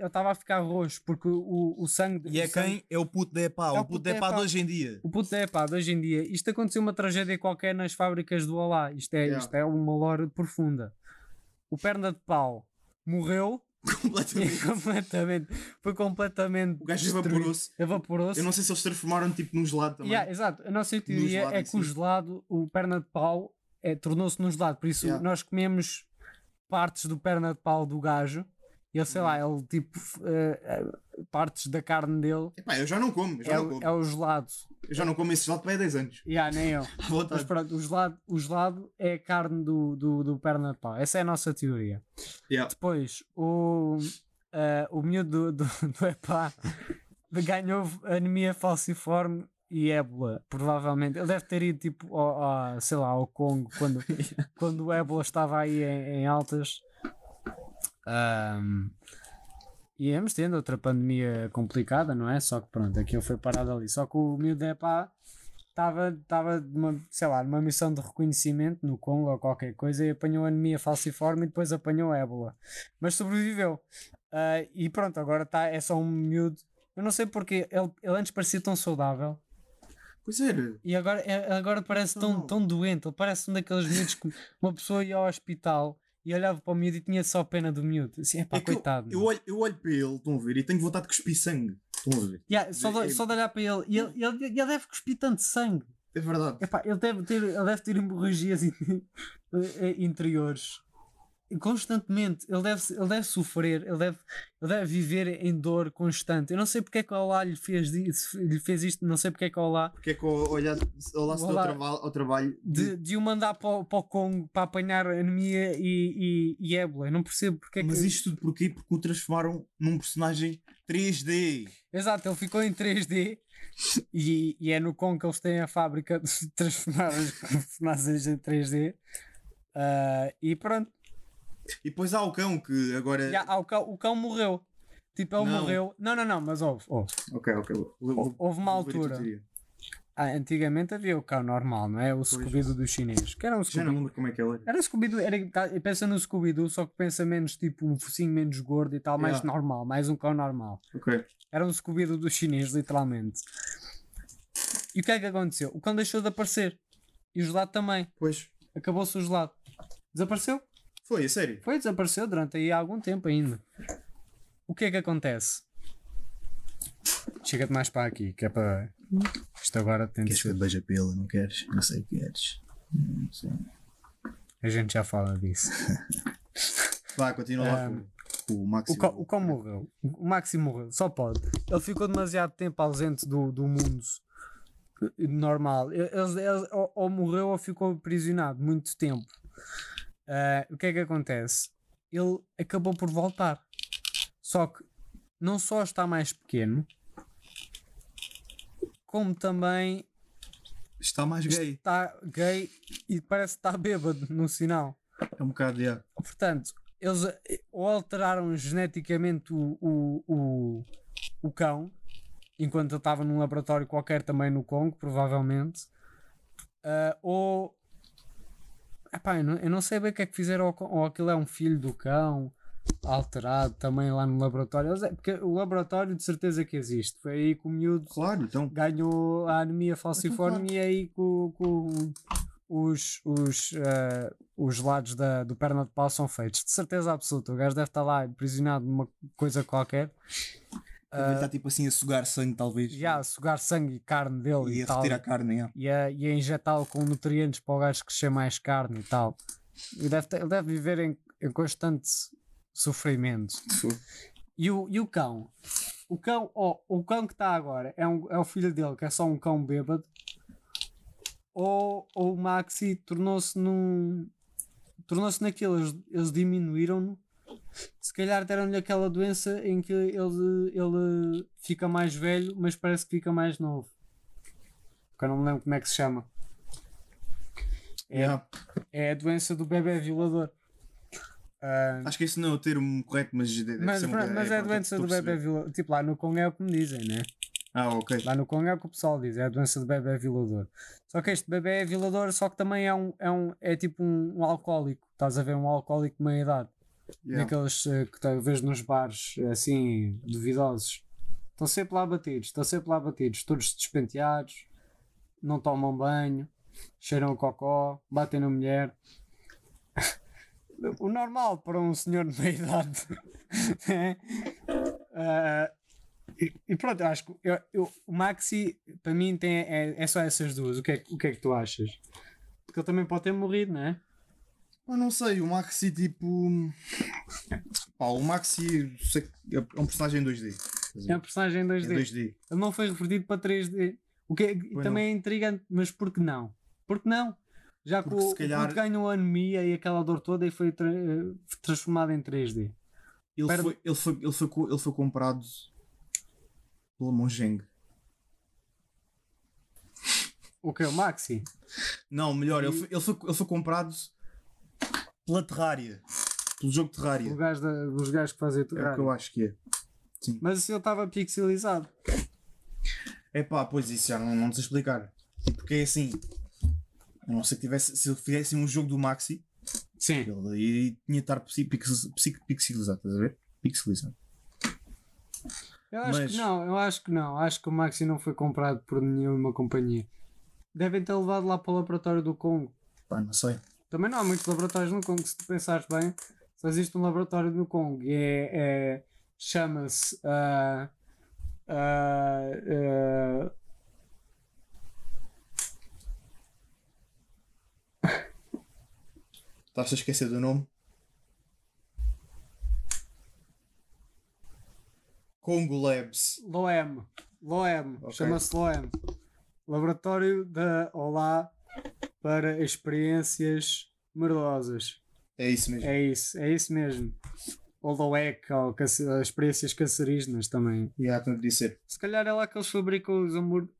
estava a ficar roxo, porque o, o sangue. E é sangue- quem? É o puto da EPA. É o puto da EPA de hoje em dia. O puto é pá, de hoje em dia. Isto aconteceu uma tragédia qualquer nas fábricas do Olá. Isto é, Yeah. isto é uma lore profunda. O perna de pau morreu. *laughs* Completamente. *laughs* completamente. Foi completamente. O gajo evaporou-se. Evaporou-se. Eu não sei se eles transformaram tipo num gelado também. Yeah, exato. A nossa teoria gelado é que o gelado, o perna de pau, é, tornou-se num gelado. Por isso Yeah. nós comemos partes do perna de pau do gajo. E ele, sei lá, Uhum. ele tipo. eh, partes da carne dele. Epá, eu já não como, eu já É, não como. é o gelado. Eu já não como esse gelado para há 10 anos. Yeah, nem eu. *laughs* Mas pronto, o gelado, o gelado é a carne do, do, do perna de pau. Essa é a nossa teoria. Yeah. Depois, o, eh, o miúdo do, do, *laughs* do EPA *laughs* ganhou anemia falciforme e ébola, provavelmente. Ele deve ter ido tipo, ao, ao- sei lá, ao Congo, quando, quando o ébola estava aí em, em altas. Ahm, e íamos tendo outra pandemia complicada, não é? Só que pronto, aquilo foi parado ali. Só que o miúdo da EPA estava, estava numa, sei lá, numa missão de reconhecimento no Congo ou qualquer coisa e apanhou anemia falciforme e depois apanhou ébola. Mas sobreviveu. Ah, e pronto, agora tá, é só um miúdo. Eu não sei porque ele, ele antes parecia tão saudável Pois era. e agora, é- agora parece tão, tão doente. Ele parece um daqueles miúdos que uma pessoa ia ao hospital e olhava para o miúdo e tinha só pena do miúdo. Assim, epá, É eu- coitado. eu, meu. olho, eu olho para ele, estão a ver, e tenho vontade de cuspir sangue. Estão a ver? Yeah, só, de, é- só de olhar para ele, e ele, ele, ele deve cuspir tanto sangue. É verdade. Epá, ele, deve ter, ele deve ter hemorragias in- *laughs* eh, interiores constantemente. Ele deve, ele deve sofrer, ele deve, ele deve viver em dor constante. Eu não sei porque é que o Olá lhe fez, lhe fez isto, não sei porque é que o Olá Porque é que ao olhar ao laço ao, Olá. trabalho de, de o mandar para o, para o Congo para apanhar anemia e, e, e ébola. Eu não percebo porque é Mas que. isto tudo porquê? Porque o transformaram num personagem 3D. Exato, ele ficou em 3D. E, e é no Congo que eles têm a fábrica de *laughs* transformar os personagens em 3D. Ah, e pronto, E depois há o cão que agora. Já, ah, o, cão, o cão morreu. Tipo, ele Não. morreu. Não, não, não, mas houve. houve. Ok, ok. vou- Houve uma altura. Ah, antigamente havia o cão normal, não é? O Scooby-Doo do chinês. Que era um Já não lembro como é que ele era. Era Scooby-Doo, era, tá, pensa no Scooby-Doo, só que pensa menos tipo um focinho menos gordo e tal, mais Yeah. normal, mais um cão normal. Ok. Era um Scooby-Doo do chinês, literalmente. E o que é que aconteceu? O cão deixou de aparecer. E o gelado também. Pois. Acabou-se o gelado. Desapareceu? Foi, a sério. Foi, desapareceu durante aí algum tempo ainda. O que é que acontece? Chega-te mais para aqui, que é para. Isto agora tem Queres que eu ser. te beije a pila? Não queres? Não sei o que queres. Não sei. A gente já fala disso. Vá, continua lá com, o Maxi. O cão, o morreu. O Maxi morreu, só pode. Ele ficou demasiado tempo ausente do, do mundo normal. Ele, ele- ele ou, ou morreu ou ficou aprisionado muito tempo. Ah, o que é que acontece? Ele acabou por voltar. Só que não só está mais pequeno, como também Está mais gay. está gay e parece que está bêbado no sinal. É um bocado de. ah, Portanto, eles eh, ou alteraram geneticamente o, o, o, o cão, enquanto ele estava num laboratório qualquer também no Congo, provavelmente, ah, ou. Epá, eu, não, eu não sei bem o que é que fizeram, cão, ou aquilo é um filho do cão, alterado também lá no laboratório. É- Porque o laboratório de certeza que existe. Foi aí que o miúdo Claro, então. ganhou a anemia falciforme e é aí com, com os, os, eh, os lados da, do perna de pau são feitos. De certeza absoluta. O gajo deve estar lá aprisionado numa coisa qualquer. Ele está tipo assim a sugar sangue, talvez. E a sugar sangue e carne dele e, E a tal. retirar carne, yeah. E a, e a injetá-lo com nutrientes para o gajo crescer mais carne e tal. E deve ter- ele deve viver em, em constante sofrimento. E o, e o cão? O cão, ó, o cão que está agora é, um, é o filho dele, que é só um cão bêbado. Ou, ou o Maxi tornou-se num. Tornou-se naquilo, eles, eles diminuíram-no. Se calhar deram-lhe aquela doença em que ele, ele fica mais velho, mas parece que fica mais novo. Porque eu não me lembro como é que se chama. É, Yeah. é a doença do bebê violador. Ah, Acho que esse não é o termo correto, mas. deve mas, ser um mas é a doença do bebê violador. Tipo, lá no Congo é o que me dizem, né? Ah, ok. Lá no Congo é o que o pessoal diz, é a doença do bebê violador. Só que este bebê é violador, só que também é um, é um é tipo um, um alcoólico. Estás a ver um alcoólico de meia idade. Yeah. Daqueles eh, que tu vês nos bares assim, duvidosos. Estão sempre lá batidos, estão sempre lá batidos, todos despenteados, não tomam banho, cheiram a cocó, batem na mulher. *laughs* o normal para um senhor de meia idade. *laughs* É. Ah, e, e pronto, acho que eu- eu- o Maxi para mim tem, é, é só essas duas. O que, é, o que é que tu achas? Porque ele também pode ter morrido, não é? Eu não sei, o Maxi tipo. Pá, o Maxi que é um personagem em 2D. estás a É um personagem em 2D. É 2D. Ele não foi revertido para 3D. O que é- também é intrigante, mas por que não? Por que não? Já que o, se calhar- ganhou anemia e aquela dor toda e foi tra- eh, transformado em 3D. Ele, Pera- foi, ele, foi, ele, foi, ele foi comprado pela Mojang. O que é o Maxi? Não, melhor, ele foi, ele, foi, ele foi comprado pela Terraria. Pelo jogo Terraria. O gajo da, dos gajos que fazem É o que eu acho que é. Mas ele estava pixelizado. É pá, pois isso já não, não sei explicar. Porque é assim. A não ser que tivesse. Se ele fizesse um jogo do Maxi, Sim. ele aí tinha de estar pixelizado, estás a ver? Pixelizado. Eu acho Mas- que não, eu acho que não. Acho que o Maxi não foi comprado por nenhuma companhia. Devem ter levado lá para o laboratório do Congo. Pá, não sei. Também não há muitos laboratórios no Congo, se tu pensares bem. Só existe um laboratório no Congo e é, é- chama-se. ah, ah, ah, Estás a esquecer do nome? Congo Labs. LOEM. LOEM. Ok. Chama-se LOEM. Laboratório da Olá para experiências merdosas. É isso mesmo. É isso, é isso mesmo. Ou LOEC, ou experiências cancerígenas também. Há tanto de ser. Se calhar é lá que eles fabricam os hambúrgueres.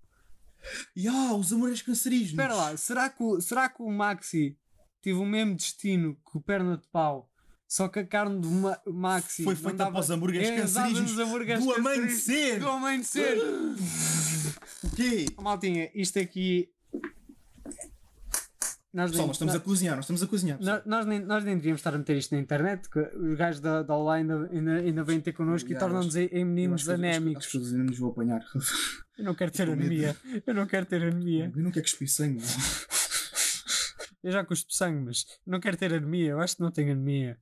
E ah, os amores cancerígenos. Espera lá, será que, o, será que o Maxi teve o mesmo destino que o perna de pau? Só que a carne do Ma- Maxi Foi feita dava- para os hambúrgueres É, cancerígenos nos hambúrgueres do amanhecer. Do amanhecer! *laughs* O quê? Maltinha, isto aqui Nós Pessoal, nem- nós estamos nós- a cozinhar, nós estamos a cozinhar. Nós, nós nem, nós nem devíamos estar a meter isto na internet, que os gajos da, da online ainda, ainda, ainda vêm ter connosco e tornam-nos em, meninos que- acho que- anémicos. Acho que os nos vão apanhar. Eu não quero ter medo. anemia. Eu não quero ter anemia. Eu não quero cuspir sangue. Eu já cuspo sangue, mas não quero ter anemia. Eu acho que não tenho anemia.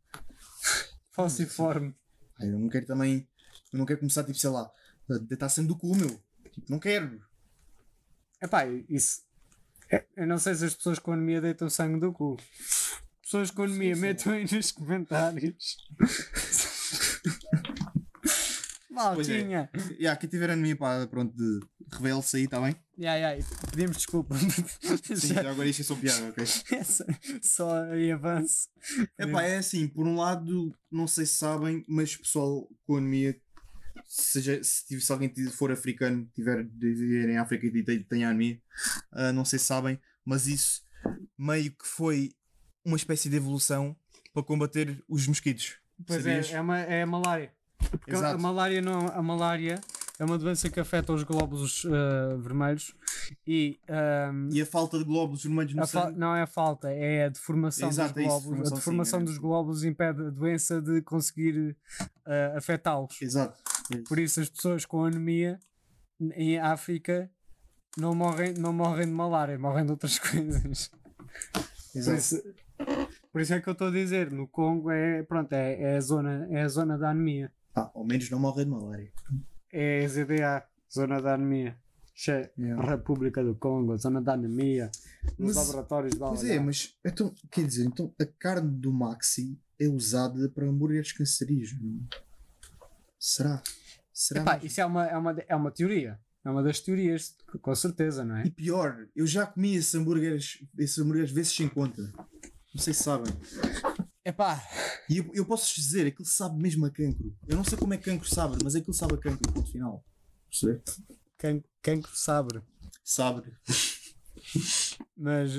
Falciforme. Ai, Eu não quero também. Eu não quero começar, tipo, sei lá, deitar sangue do cu, meu. Tipo, não quero. Epá, isso. É- Eu não sei se as pessoas com anemia deitam sangue do cu. Pessoas com anemia, metam aí nos comentários. *laughs* Pois é. Maltinha. E aqui tiver anemia, pá, pronto, de revele-se aí, está bem? Ya, e pedimos desculpa. *laughs* Sim, já agora isto é só piada, ok? *laughs* Só em avanço. É pá, é assim, por um lado, não sei se sabem, mas o pessoal com anemia, seja, se, se alguém for africano, tiver de viver em África e tem- tenha anemia, ah, não sei se sabem, mas isso meio que foi uma espécie de evolução para combater os mosquitos. Pois Sabias? é, é, uma, é a malária. Porque a- a Exato. malária não a malária é uma doença que afeta os glóbulos ah, vermelhos e, ahm, E a falta de glóbulos vermelhos no sangue. não é a falta, é a deformação Exato, dos é isso, glóbulos. deformação, a deformação sim, é. dos glóbulos impede a doença de conseguir ah, afetá-los. Exato. Por isso as pessoas com anemia em África não morrem, não morrem de malária, morrem de outras *laughs* coisas. Por isso, por isso é que eu estou a dizer, no Congo é, pronto, é, é, a, zona, é a zona da anemia. Ah, ao menos não morre de malária. É a ZDA, zona da anemia. Che, Yeah. República do Congo, zona da anemia, nos Mas- laboratórios de Pois é, mas então, quer dizer, então a carne do Maxi é usada para hambúrgueres cancerígenos. Será? Será? Epá, mesmo? isso é uma, é, uma, é uma teoria. É uma das teorias, com certeza, não é? E pior, eu já comi esses hambúrgueres, esses hambúrgueres vezes sem conta. Não sei se sabem. Epá, E eu, eu posso dizer, aquilo sabe mesmo a cancro. Eu não sei como é que cancro sabe, mas aquilo sabe a cancro, ponto final. Perceber? quem que sabe? Sabe. Mas,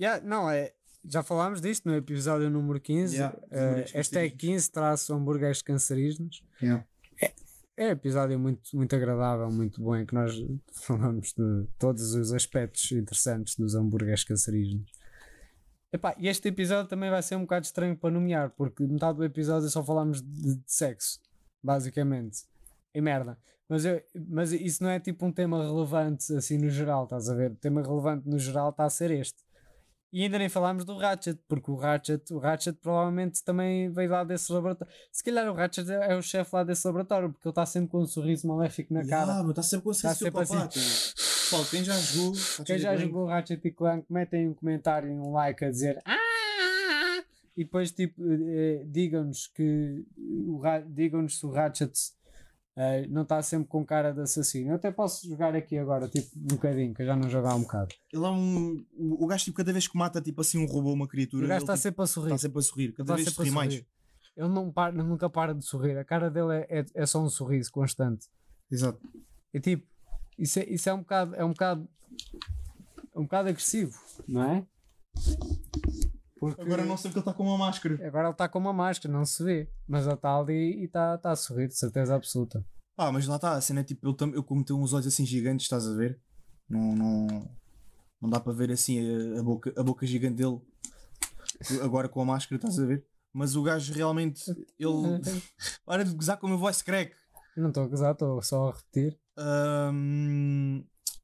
yeah, não, é, já falámos disto no episódio número 15. Yeah, hambúrgueres hashtag 15 traço hambúrgueres cancerígenos. Yeah. É um episódio muito, muito agradável, muito bom, em que nós *laughs* falamos de todos os aspectos interessantes dos hambúrgueres cancerígenos. Epá, e este episódio também vai ser um bocado estranho para nomear, porque metade do episódio só falamos de, de sexo, basicamente. E merda. Mas, eu, mas isso não é tipo um tema relevante assim no geral, estás a ver? O tema relevante no geral está a ser este. E ainda nem falámos do Ratchet, porque o Ratchet, o Ratchet provavelmente também veio lá desse laboratório. Se calhar o Ratchet é, é o chefe lá desse laboratório, porque ele está sempre com um sorriso maléfico na cara. Ah, mas está sempre com Está esse sempre psicopata. Pessoal, quem já jogou. Quem já jogou Ratchet e Clank, metem um comentário e um like a dizer "Ah!" e depois tipo eh, digam-nos que digam-nos se o Ratchet eh, não está sempre com cara de assassino. Eu até posso jogar aqui agora, tipo, um bocadinho, que eu já não jogar um bocado. Ele é um. O, gajo, tipo, cada vez que mata, tipo assim, um robô, uma criatura. O gajo está tipo, sempre a sorrir. Está sempre a sorrir. Cada está vez sorri mais. Ele não para, nunca para de sorrir. A cara dele é, é, é só um sorriso constante. Exato. É tipo, isso é, isso é um bocado, é um bocado, é um bocado agressivo, não é? Porque Agora não sei porque ele está com uma máscara. agora ele está com uma máscara, não se vê, mas ele está ali e está está a sorrir, de certeza absoluta. Ah, mas lá está, a cena é tipo, ele, tam- como tem uns olhos assim gigantes, estás a ver? Não, não, não dá para ver assim a, a boca, a boca gigante dele agora com a máscara, estás a ver? Mas o gajo realmente, ele. *laughs* Para de gozar com o meu voice crack. Eu não estou a gozar, estou só a repetir. Ahm,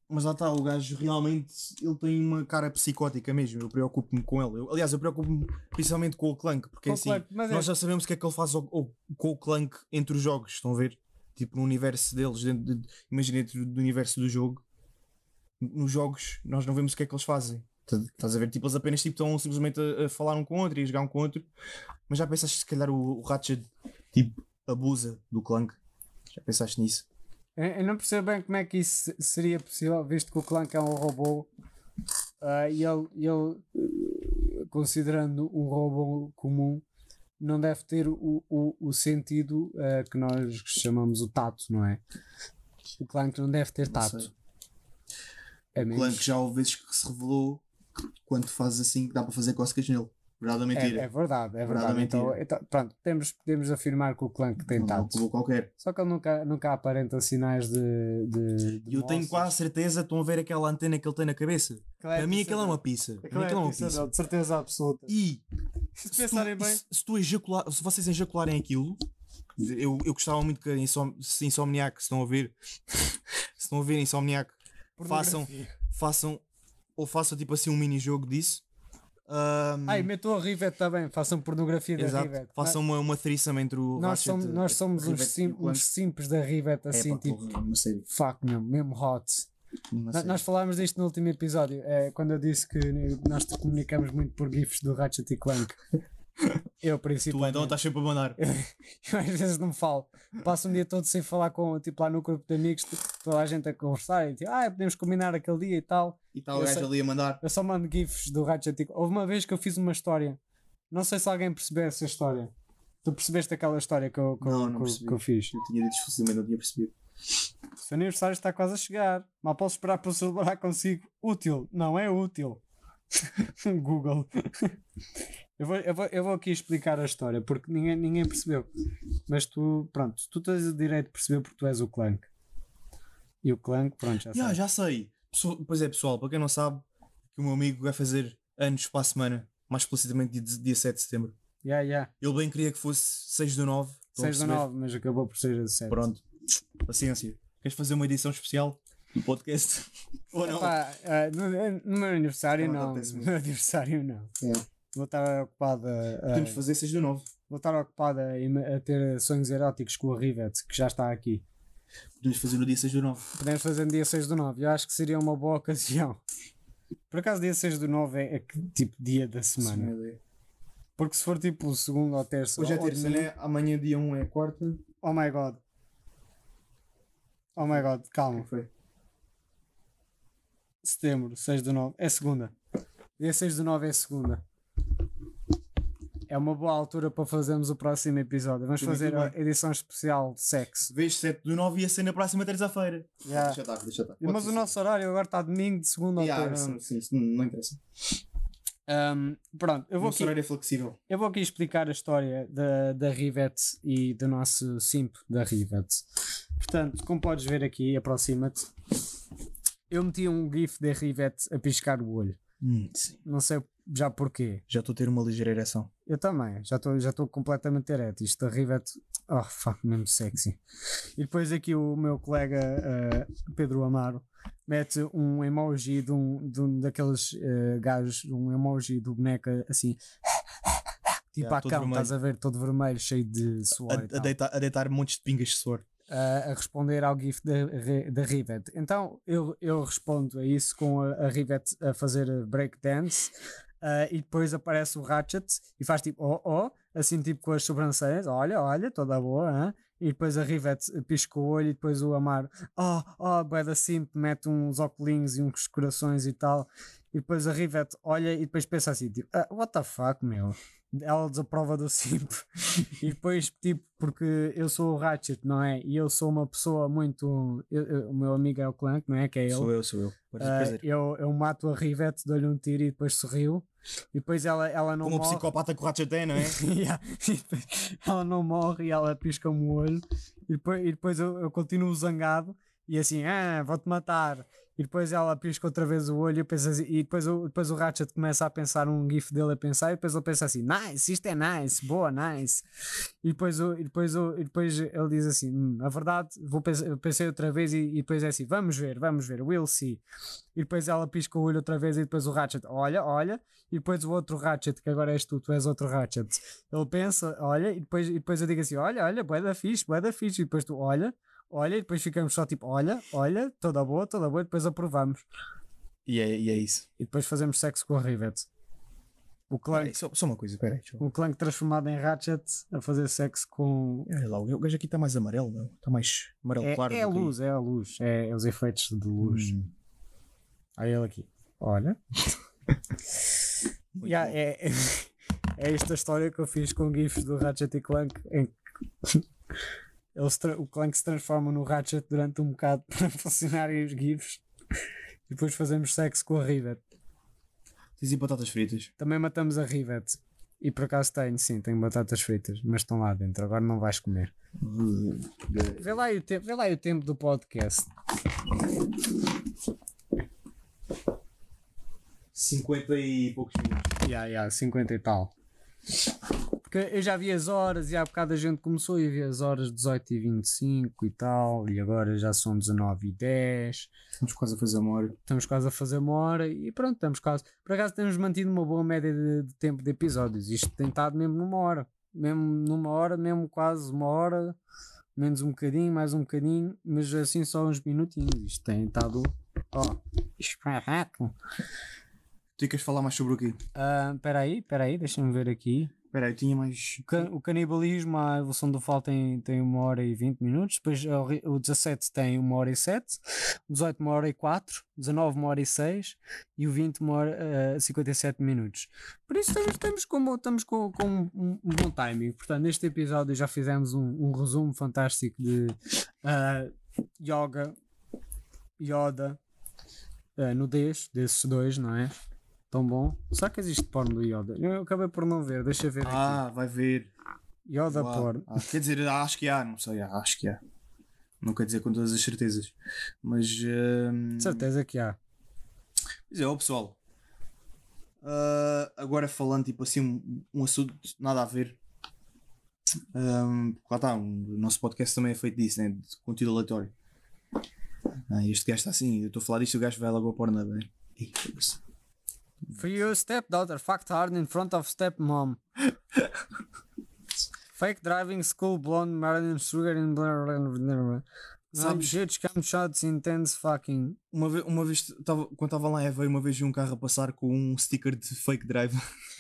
mas lá está, o gajo realmente ele tem uma cara psicótica mesmo. Eu preocupo-me com ele. Eu- aliás, eu preocupo-me principalmente com o Clank, porque Com o assim, Clank, mas é- nós já sabemos o que é que ele faz ao- ao- com o Clank entre os jogos. Estão a ver? Tipo, no universo deles, dentro de, imagina dentro do universo do jogo, nos jogos, nós não vemos o que é que eles fazem. Tá- Estás a ver? Tipo, eles apenas tipo, estão simplesmente a, a falar um com o outro e a jogar um com o outro. Mas já pensaste se calhar o, o Ratchet tipo, abusa do Clank? Já pensaste nisso? Eu, não percebo bem como é que isso seria possível, visto que o Clank é um robô ah, e ele, ele, considerando um robô comum, não deve ter o, o, o sentido ah, que nós chamamos o tato, não é? O Clank não deve ter tato. É O. Clank já houve vezes que se revelou que quando fazes assim que dá para fazer cócegas nele. Verdade ou mentira? É, é verdade, é Verdade verdade. Então, mentira? então, pronto, temos, podemos afirmar que o Clank tem qualquer. Só que ele nunca, nunca aparenta sinais de. de, de eu tenho moças. quase certeza, estão a ver aquela antena que ele tem na cabeça. É a Para mim pizza aquilo é uma pizza. Para Aquilo mim é aquilo é uma pizza dele, de certeza absoluta. E Se se, pensarem tu, bem. se, se tu ejacular, se vocês ejacularem aquilo, eu, eu gostava muito que Insom, se Insomniac, se estão a ver, *laughs* se estão a ver Insomniac, façam, façam, ou façam tipo assim um mini-jogo disso. Ahm, Ai, metam a Rivet também, façam pornografia da exato, Rivet. façam uma, uma threesome entre o Nós Ratchet, somos, nós somos Rivet uns, e sim, simples da Rivet, É, assim, pá, tipo, fuck mesmo, mesmo hot. Nós falámos disto no último episódio, é, quando eu disse que nós te comunicamos muito por GIFs do Ratchet e Clank. Eu, Tu principalmente. então estás sempre a mandar. *laughs* Eu às vezes não falo. Passo um dia todo sem falar com, tipo, lá no grupo de amigos, t- toda a gente a conversar e tipo, ah, podemos combinar aquele dia e tal. E está o Eu gajo ali a mandar. Eu só mando GIFs do Ratchet e Houve uma vez que eu fiz uma história. Não sei se alguém percebeu essa história. Tu percebeste aquela história que eu, que, eu- Não, não que eu- que eu fiz? Eu tinha dito exclusivamente, não tinha percebido. O seu aniversário está quase a chegar. Mal posso esperar para celebrar consigo. Útil. Não é útil. *laughs* Google. Eu vou, eu, vou, eu vou aqui explicar a história porque ninguém, ninguém percebeu. Mas tu, pronto, tu tens o direito de perceber porque tu és o Clank. E o Clank, pronto, já Ya, sabe. já sei. Pessoal- pois é, pessoal, para quem não sabe, que o meu amigo vai fazer anos para a semana, mais explicitamente dia, dia 7 de setembro. Já, já. Ele bem queria que fosse 6 do 9. estão a 6 do perceber? 9, mas acabou por ser a 7. Pronto, paciência. Queres fazer uma edição especial do podcast? *laughs* Ou não? Epá, ah, no, no meu aniversário Não não. No meu aniversário não. Vou estar ocupado a, Podemos fazer 6 do 9. vou estar ocupado a, a ter sonhos eróticos com a Rivet, que já está aqui. Podemos fazer no dia 6 do 9. Podemos fazer no dia 6 do 9. Eu acho que seria uma boa ocasião. Por acaso, dia 6 do 9 é, é que tipo dia da semana. Porque se for tipo o segundo ou terço. Hoje é terça, domingo- né? Amanhã dia 1 é quarta. Oh my god. Oh my god, calma. Foi. Setembro, 6 do 9. É segunda. Dia 6 do 9 é segunda. É uma boa altura para fazermos o próximo episódio. Vamos fazer bem, a edição especial de sexo. Vês 7 do 9 ia ser na próxima terça-feira. Já. Deixa estar, deixa estar. Mas o nosso horário agora está domingo de segunda ou Yeah, terça. sim, sim, não interessa. Um, pronto, eu vou, aqui, horário é flexível. eu vou aqui explicar a história da, da Rivet e do nosso simp da Rivet. Portanto, como podes ver aqui, aproxima-te. Eu meti um GIF da Rivet a piscar o olho. Hum. Não sei já porquê. Já estou a ter uma ligeira ereção. Eu também, já estou já completamente ereto. Isto da Rivet, oh fuck, mesmo sexy. E depois aqui o meu colega eh, Pedro Amaro mete um emoji de um, de um daqueles eh, gajos, um emoji do boneca assim, *laughs* tipo Yeah, a vermelho. estás a ver, todo vermelho, cheio de A, suor. a tal. deitar, a deitar montes de pingas de suor. A, a responder ao GIF da, da Rivet. Então eu, eu respondo a isso com a, a Rivet a fazer breakdance ah, *laughs* e depois aparece o Ratchet e faz tipo oh oh, assim tipo com as sobrancelhas, olha, olha, toda boa, hã? e depois a Rivet pisca o olho e depois o Amar, oh, oh, bué da simp, mete uns óculos e uns corações e tal. E depois a Rivet olha e depois pensa assim, tipo, "Ah, what the fuck, meu? Ela desaprova do simp. e depois, tipo, porque eu sou o Ratchet, não é? E eu sou uma pessoa muito. eu- eu- o meu amigo é o Clank, não é? Que é ele. Sou eu, sou eu. Dizer. eu, eu mato a Rivet, dou-lhe um tiro e depois sorriu. E depois ela, ela não Como morre. psicopata que o Ratchet é, não é? *laughs* Yeah. Ela não morre e ela pisca-me o olho. E depois, e depois eu, eu continuo zangado e assim, ah, vou-te matar. E depois ela pisca outra vez o olho e, eu penso assim- e depois, o, depois o Ratchet começa a pensar um gif dele a pensar e depois ele pensa assim, nice, isto é nice, boa, nice. E depois, o, e depois, o, e depois ele diz assim, "Hum, a verdade, vou pensar, pensei outra vez e, e depois é assim, vamos ver, vamos ver, we'll see. E depois ela pisca o olho outra vez e depois o Ratchet, olha, olha. E depois o outro Ratchet, que agora és tu, tu és outro Ratchet. Ele pensa, olha, e depois, e depois eu digo assim, olha, olha, bué da fixe, bué da fixe. E depois tu, olha, olha, e depois ficamos só tipo, olha, olha, toda boa, toda boa, e depois aprovamos. E é, e é isso. E depois fazemos sexo com a Rivet. O Clank, só, só uma coisa, peraí. eu- o Clank transformado em Ratchet a fazer sexo com... Olha lá, o gajo aqui está mais amarelo, não? Está mais amarelo É, claro. é a que- luz, é a luz, é, é os efeitos de luz. Hum. Aí ele aqui, olha. *laughs* Yeah, é, é, *laughs* é esta história que eu fiz com GIFs do Ratchet e Clank em que eles tra- o Clank se transforma no Ratchet durante um bocado *laughs* para funcionarem os GIFs e depois fazemos sexo com a Rivet. Tens aí batatas fritas. Também matamos a Rivet. E por acaso tenho, sim, tenho batatas fritas, mas estão lá dentro, agora não vais comer. Vê lá o tempo, vê lá o tempo do podcast. 50 e poucos minutos. Ya, ya, 50 e tal. Porque eu já vi as horas e há bocado a gente começou e vi as horas 18 e 25 e tal, e agora já são 19 e 10. Estamos quase a fazer uma hora. Estamos quase a fazer uma hora e pronto, estamos quase. Por acaso temos mantido uma boa média de, de tempo de episódios. Isto tem estado mesmo numa hora. Mesmo numa hora, mesmo quase uma hora, menos um bocadinho, mais um bocadinho, mas assim só uns minutinhos. Isto tem estado. Ó, espetáculo. Tu queres falar mais sobre o quê? Ah, Espera aí, espera aí, deixa-me ver aqui. Espera aí, tinha mais. O, ca- o canibalismo, a evolução do Fall tem, tem 1 hora e 20 minutos. Depois o ri- o 17 tem 1 hora e 7. O 18 1 hora e 4. 19 1 hora e 6. E o 20 1 hora e 57 minutos. Por isso estamos, estamos, com, estamos com, com um, um bom timing. Portanto, neste episódio já fizemos um, um resumo fantástico de ah, yoga, Yoda, ah, nudez, desses dois, não é? Tão bom. Será que existe porno do Yoda? Eu acabei por não ver, deixa ver aqui. Ah, vai ver. Yoda Uau. porn. Ah, quer dizer, acho que há, não sei, acho que há. Não quer dizer com todas as certezas. Mas. hum, certeza que há. Pois é, ó pessoal. Ah, agora falando tipo assim, um, um assunto nada a ver. Um, lá está, um- o nosso podcast também é feito disso, né? De conteúdo aleatório. Ah, este gajo está assim, eu estou a falar disto, o gajo vai logo ao porno, né? Ih. For you, stepdaughter fucked hard in front of stepmom. *laughs* Fake driving school blonde Marilyn Sugar in blah, blah, blah. Sabes- Huge cam shots intense fucking. Uma vez, uma vez tava, quando estava lá em Aveiro, uma vez vi um carro a passar com um sticker de fake drive.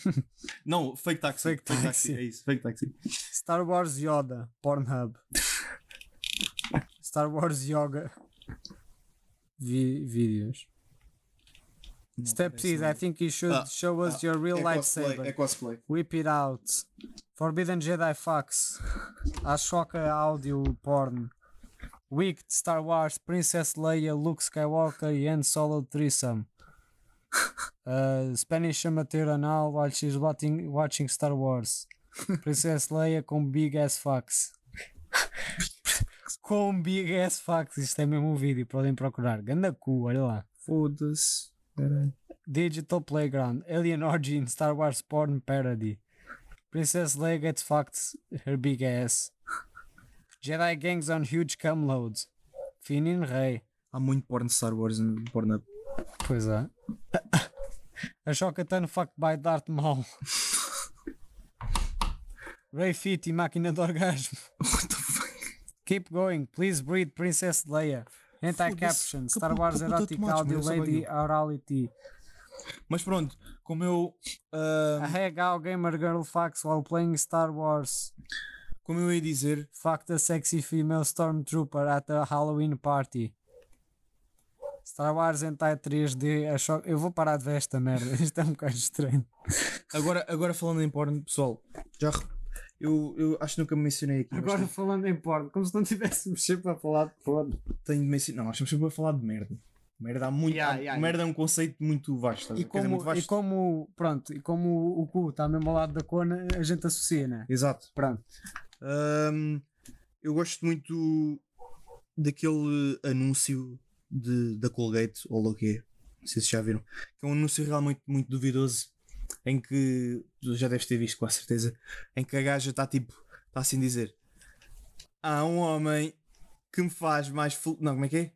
*laughs* não, fake taxi. Fake taxi. É isso, fake taxi. Star Wars Yoda. Pornhub. *laughs* Star Wars Yoga. Vi vídeos. Não Step 6, I think you should Ah, show us ah, your real é cosplay, lightsaber. É cosplay. Whip it out. Forbidden Jedi Fox. *laughs* Ashoka Audio Porn. Wicked Star Wars Princess Leia Luke Skywalker e Han Solo Threesome. *laughs* Uh, Spanish amateur anal while she's watching, watching Star Wars. Princess Leia com Big Ass Fox. *laughs* com Big Ass Fox. Isto é mesmo um vídeo, podem procurar. Ganda cu, olha lá. Foda-se. Digital Playground, Alien Origin, Star Wars Porn Parody. Princess Leia gets fucked her big ass. Jedi gangs on huge cum loads. Finin Rey. Há muito porno de Star Wars no porno. Pois é. *coughs* A Shokatan fucked by Darth Maul. Ray Fit e máquina de orgasmo. Keep going, please breathe Princess Leia. Anti-caption, Star Wars Erotic Audio Lady Orality. Mas pronto, como eu. ah, A Regal Gamer Girl fucks while playing Star Wars. como eu ia dizer, Fuck the sexy female stormtrooper at a Halloween party. Star Wars Hentai 3D. a cho- Eu vou parar de ver esta merda. *laughs* Isto é um bocado estranho. agora, agora falando em porno, pessoal, já. Eu, eu acho que nunca me mencionei aqui. mas Agora falando em porno, como se não tivéssemos sempre a falar de porno. tenho de mencionar. Não, nós estamos sempre a falar de merda. Merda, há muito, Yeah, há- yeah, merda é um conceito muito vasto. E? Quer dizer, como, muito vasto. e como, pronto, e como o cu está mesmo ao lado da cona, a gente associa, né? Exato. Pronto. Ahm, eu gosto muito daquele anúncio de, da Colgate, ou o que é. Não sei se já viram. Que é um anúncio realmente muito duvidoso. Em que tu já deves ter visto com a certeza. Em que a gaja está tipo. Está assim a dizer. Há um homem que me faz mais. fel- Não, como é que é?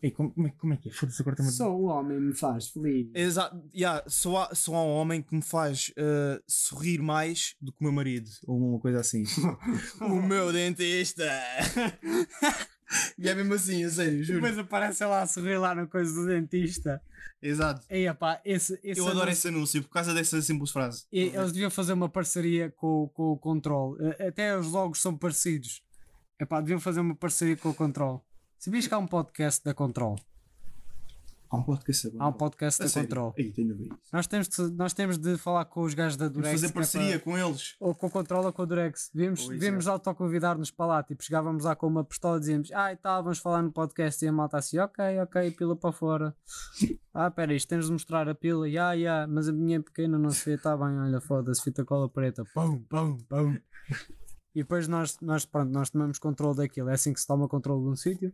Ei, como, como é, como é que é? Foda-se, agora a- Só o homem me faz feliz. Exato, yeah, só, há, só há um homem que me faz uh, sorrir mais do que o meu marido, ou uma coisa assim. *laughs* o meu dentista! *laughs* e é mesmo assim, a sério, juro. Depois aparece lá a sorrir lá na coisa do dentista. Exato. Ei, epá, esse, esse Eu adoro anúncio- esse anúncio por causa dessa simples frase. E eles deviam fazer uma parceria com, com o Control. Até os logos são parecidos. Epá, deviam fazer uma parceria com o Control. Sabias que há um podcast da Control? Há um podcast agora. Há um podcast A da? Control. Ei, tenho de isso. Nós temos, de, nós temos de falar com os gajos da Temos Durex. fazer é parceria para- com eles. Ou com o Control ou com a Durex. Devíamos, Pois devíamos é. autoconvidar-nos para lá. Tipo, chegávamos lá com uma pistola e dizíamos: Ah, e tal, vamos falar no podcast. E a malta assim: Ok, ok, pila para fora. *laughs* ah, pera, isto tens de mostrar a pila. Ya, ya, mas a minha é pequena, não se vê. Tá bem, olha, foda-se, fita cola preta. Pum, pum, pum. *laughs* E depois nós, nós, pronto, nós tomamos controle daquilo. É assim que se toma controle de um sítio.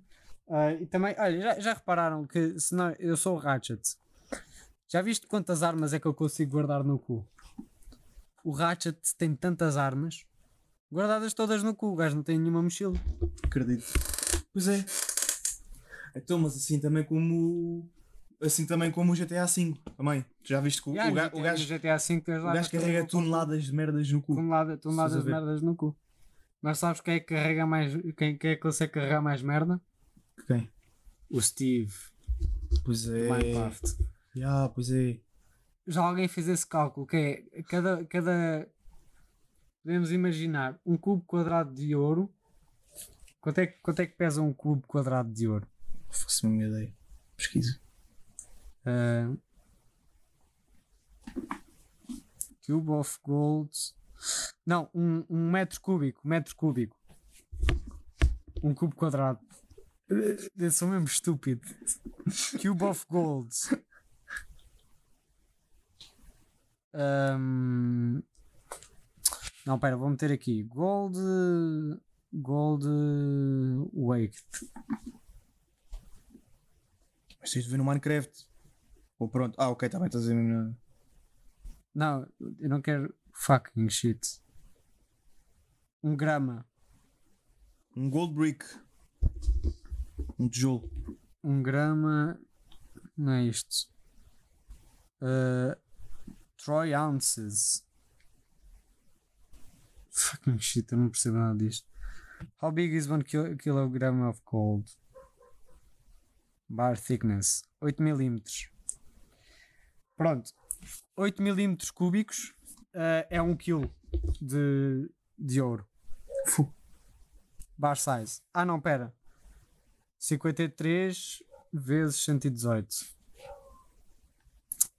Ah, e também, olha, já, já repararam que se não, eu sou o Ratchet. Já viste quantas armas é que eu consigo guardar no cu? O Ratchet tem tantas armas guardadas todas no cu. O gajo não tem nenhuma mochila. Acredito. Pois é. Então, mas assim também como. Assim também como o GTA V. Também. Já viste que o, o, ga- o gajo, GTA V tens o gajo carrega toneladas de merdas no cu. tonelada, toneladas de merdas no cu. Mas sabes quem é que carrega mais. Quem, quem é que consegue carregar mais merda? Quem? O Steve. Pois é. Minecraft. Ya, pois é. Já alguém fez esse cálculo que é cada, cada podemos imaginar um cubo quadrado de ouro. Quanto é, que- quanto é que pesa um cubo quadrado de ouro? Faço uma ideia. Pesquisa. Ah, cube of gold. Não, um, um metro cúbico. Metro cúbico. Um cubo quadrado. Eu sou mesmo estúpido. Cube of gold. Ahm, não, pera, vou meter aqui. Gold. Gold. Weight. Mas de ver no Minecraft. Ou pronto. Ah, ok, está bem, estás a dizer Não, eu não quero fucking shit. Um grama. Um gold brick. Um tijolo. Um grama. Não é isto. Uh, Troy ounces. Fucking shit, eu não percebo nada disto. How big is one kil kilogram of gold? Bar thickness. 8 milímetros. Pronto. 8 milímetros cúbicos uh, é 1 quilo de, de ouro. Bar size. Ah não, pera. 53 vezes 118.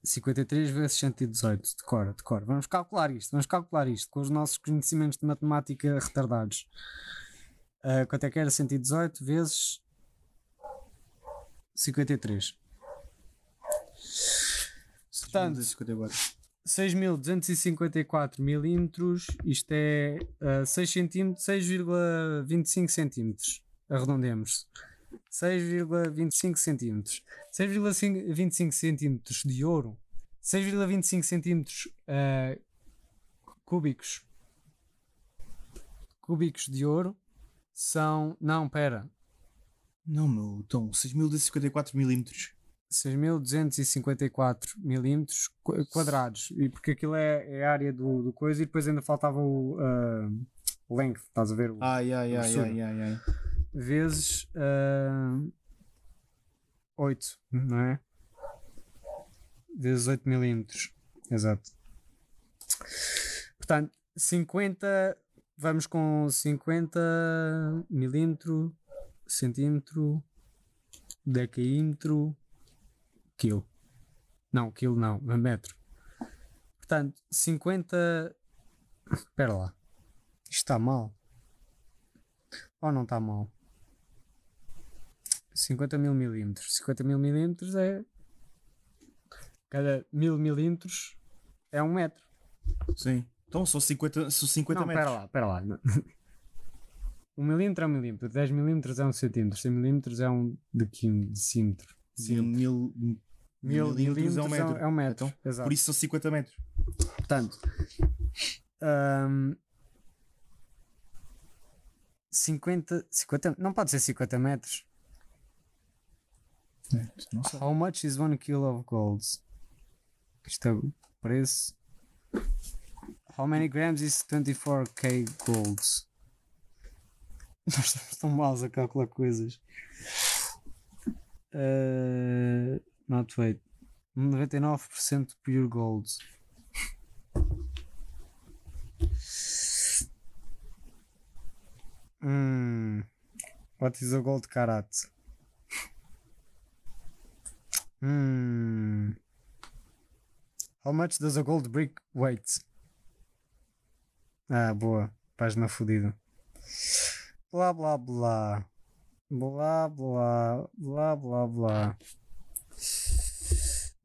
53 vezes 118. Decora, decora. Vamos calcular isto. Vamos calcular isto com os nossos conhecimentos de matemática retardados. Ah, quanto é que era 118 vezes 53? Portanto, 54. 6.254 milímetros, isto é uh, 6 centímetros, 6,25 centímetros, arredondemos. 6,25 centímetros. 6,25 centímetros de ouro. 6,25 centímetros uh, cúbicos. Cúbicos de ouro são. Não, pera. Não, meu. Então, 6.254 milímetros. 6.254 milímetros qu- quadrados. E porque aquilo é, é a área do, do coisa e depois ainda faltava o ah, length, estás a ver? O- Ai, ai, ai, grossura. ai, ai, ai. Vezes ah, 8, não é? Vezes 8 milímetros. Exato. Portanto, 50. Vamos com 50 milímetro, centímetro, decaímetro, quilo. Não, quilo não, metro. Portanto, 50. Espera lá. Isto está mal. Ou não está mal? 50 mil milímetros. 50 mil milímetros é. Cada mil milímetros é um metro. Sim. Então são 50, são 50 não, metros. espera lá, espera lá. Não. *laughs* Um milímetro é um milímetro, 10 milímetros é um centímetro, 100 milímetros é um decímetro. Mil, mil, Mil milímetros é um metro. é um metro. Então, Exato. por isso são 50 metros. Portanto, ahm, 50, 50, não pode ser 50 metros. Sei. How much is one kilo of gold? Isto é o preço. How many grams is 24k gold? *laughs* Nós estamos tão maus a calcular coisas. Uh, not wait. 99% pure gold. Hmm. What is a gold carat? Hmm. How much does a gold brick weight? Ah, boa. Página fodida. Blá blá blá. Blá blá blá blá blá.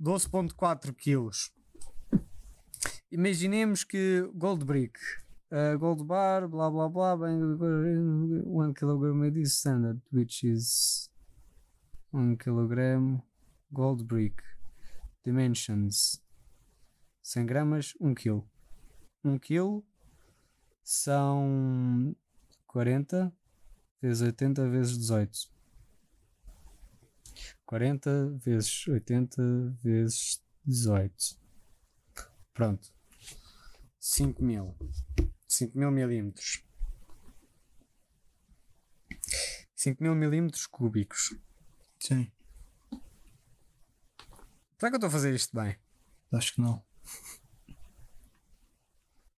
12.4 quilos. Imaginemos que gold brick, uh, gold bar, blá blá blá, bem, 1 kg is standard, which is 1 kg gold brick. Dimensions 100 gramas, 1 kg. 1 kg são 40 vezes 80 vezes 18. 40 vezes 80 vezes 18. Pronto. 5 mil. 5 mil milímetros. 5 mil milímetros cúbicos. Sim. Será que eu estou a fazer isto bem? Acho que não.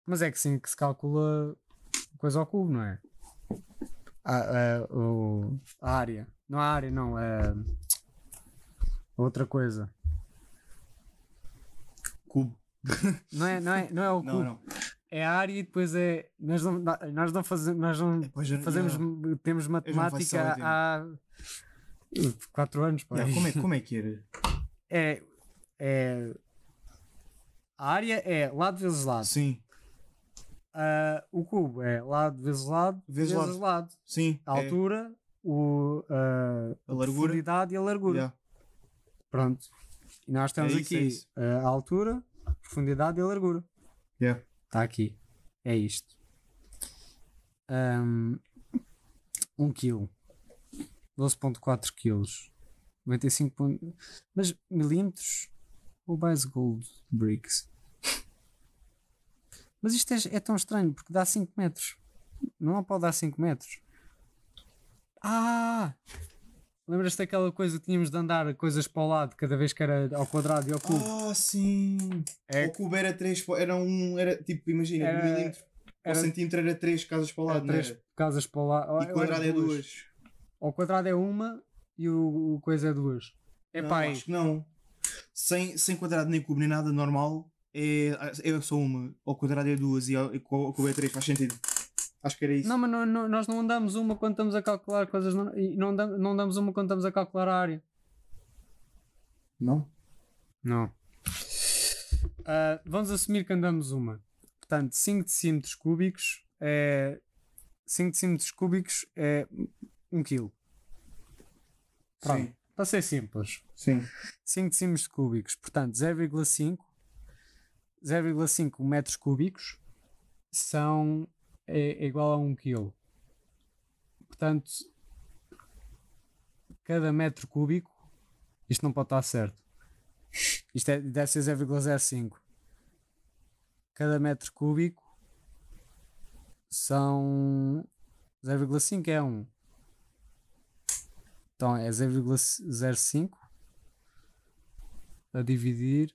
Mas é que sim que se calcula coisa ao cubo, não é? A, a, o- a área. Não a área, não. É outra coisa. Cubo. Não é, não é, não é o *laughs* Não, cubo. não. É a área e depois é. Nós não, nós não fazemos. Nós não eu- fazemos. eu- Temos não matemática há. 4 anos, pá. Yeah, como, é, como é que era? É, é. A área é lado vezes lado. Sim, Ah, o cubo é lado vezes lado Vezes vezes, lado. lado. sim. A é. altura, o, ah, A largura. profundidade e a largura. Yeah. Pronto. E nós temos É isso, é aqui isso. ah, a altura, a profundidade e a largura. Yeah. Está aqui. É isto. Um, 1 kg. 12.4 kg. 95. pon- Mas milímetros ou base gold bricks? Mas isto é, é tão estranho porque dá 5 metros. Não pode dar 5 metros. Ah! Lembras-te daquela coisa que tínhamos de andar coisas para o lado cada vez que era ao quadrado e ao cubo? Ah, sim. É O cubo era 3, era um, era tipo, imagina, Era- um milímetro. era- o centímetro era 3 casas para o lado, Era não três era? casas para lá. ou- E ou quadrado é duas. Ao quadrado é uma e o, o coisa é duas. É não, pá, acho que não. Sem, sem quadrado nem cubo nem nada normal, é, é só uma. Ao quadrado é duas e ao, e ao cubo é 3, faz sentido. Acho que era isso. Não, mas não- não- nós não andamos uma quando estamos a calcular coisas. Não, e não, andamos, não andamos uma quando estamos a calcular a área. Não? Não. Ah, vamos assumir que andamos uma. Portanto, 5 decímetros cúbicos é. 5 decímetros cúbicos é 1 kg. Pronto. Sim. Para ser simples. Sim. 5 decímetros cúbicos, portanto 0,5 0,5 metros cúbicos são é, é igual a 1 kg. Portanto, cada metro cúbico, isto não pode estar certo. Isto é, deve ser 0,05. Cada metro cúbico são 0,5 é 1. Então é 0,05 a dividir.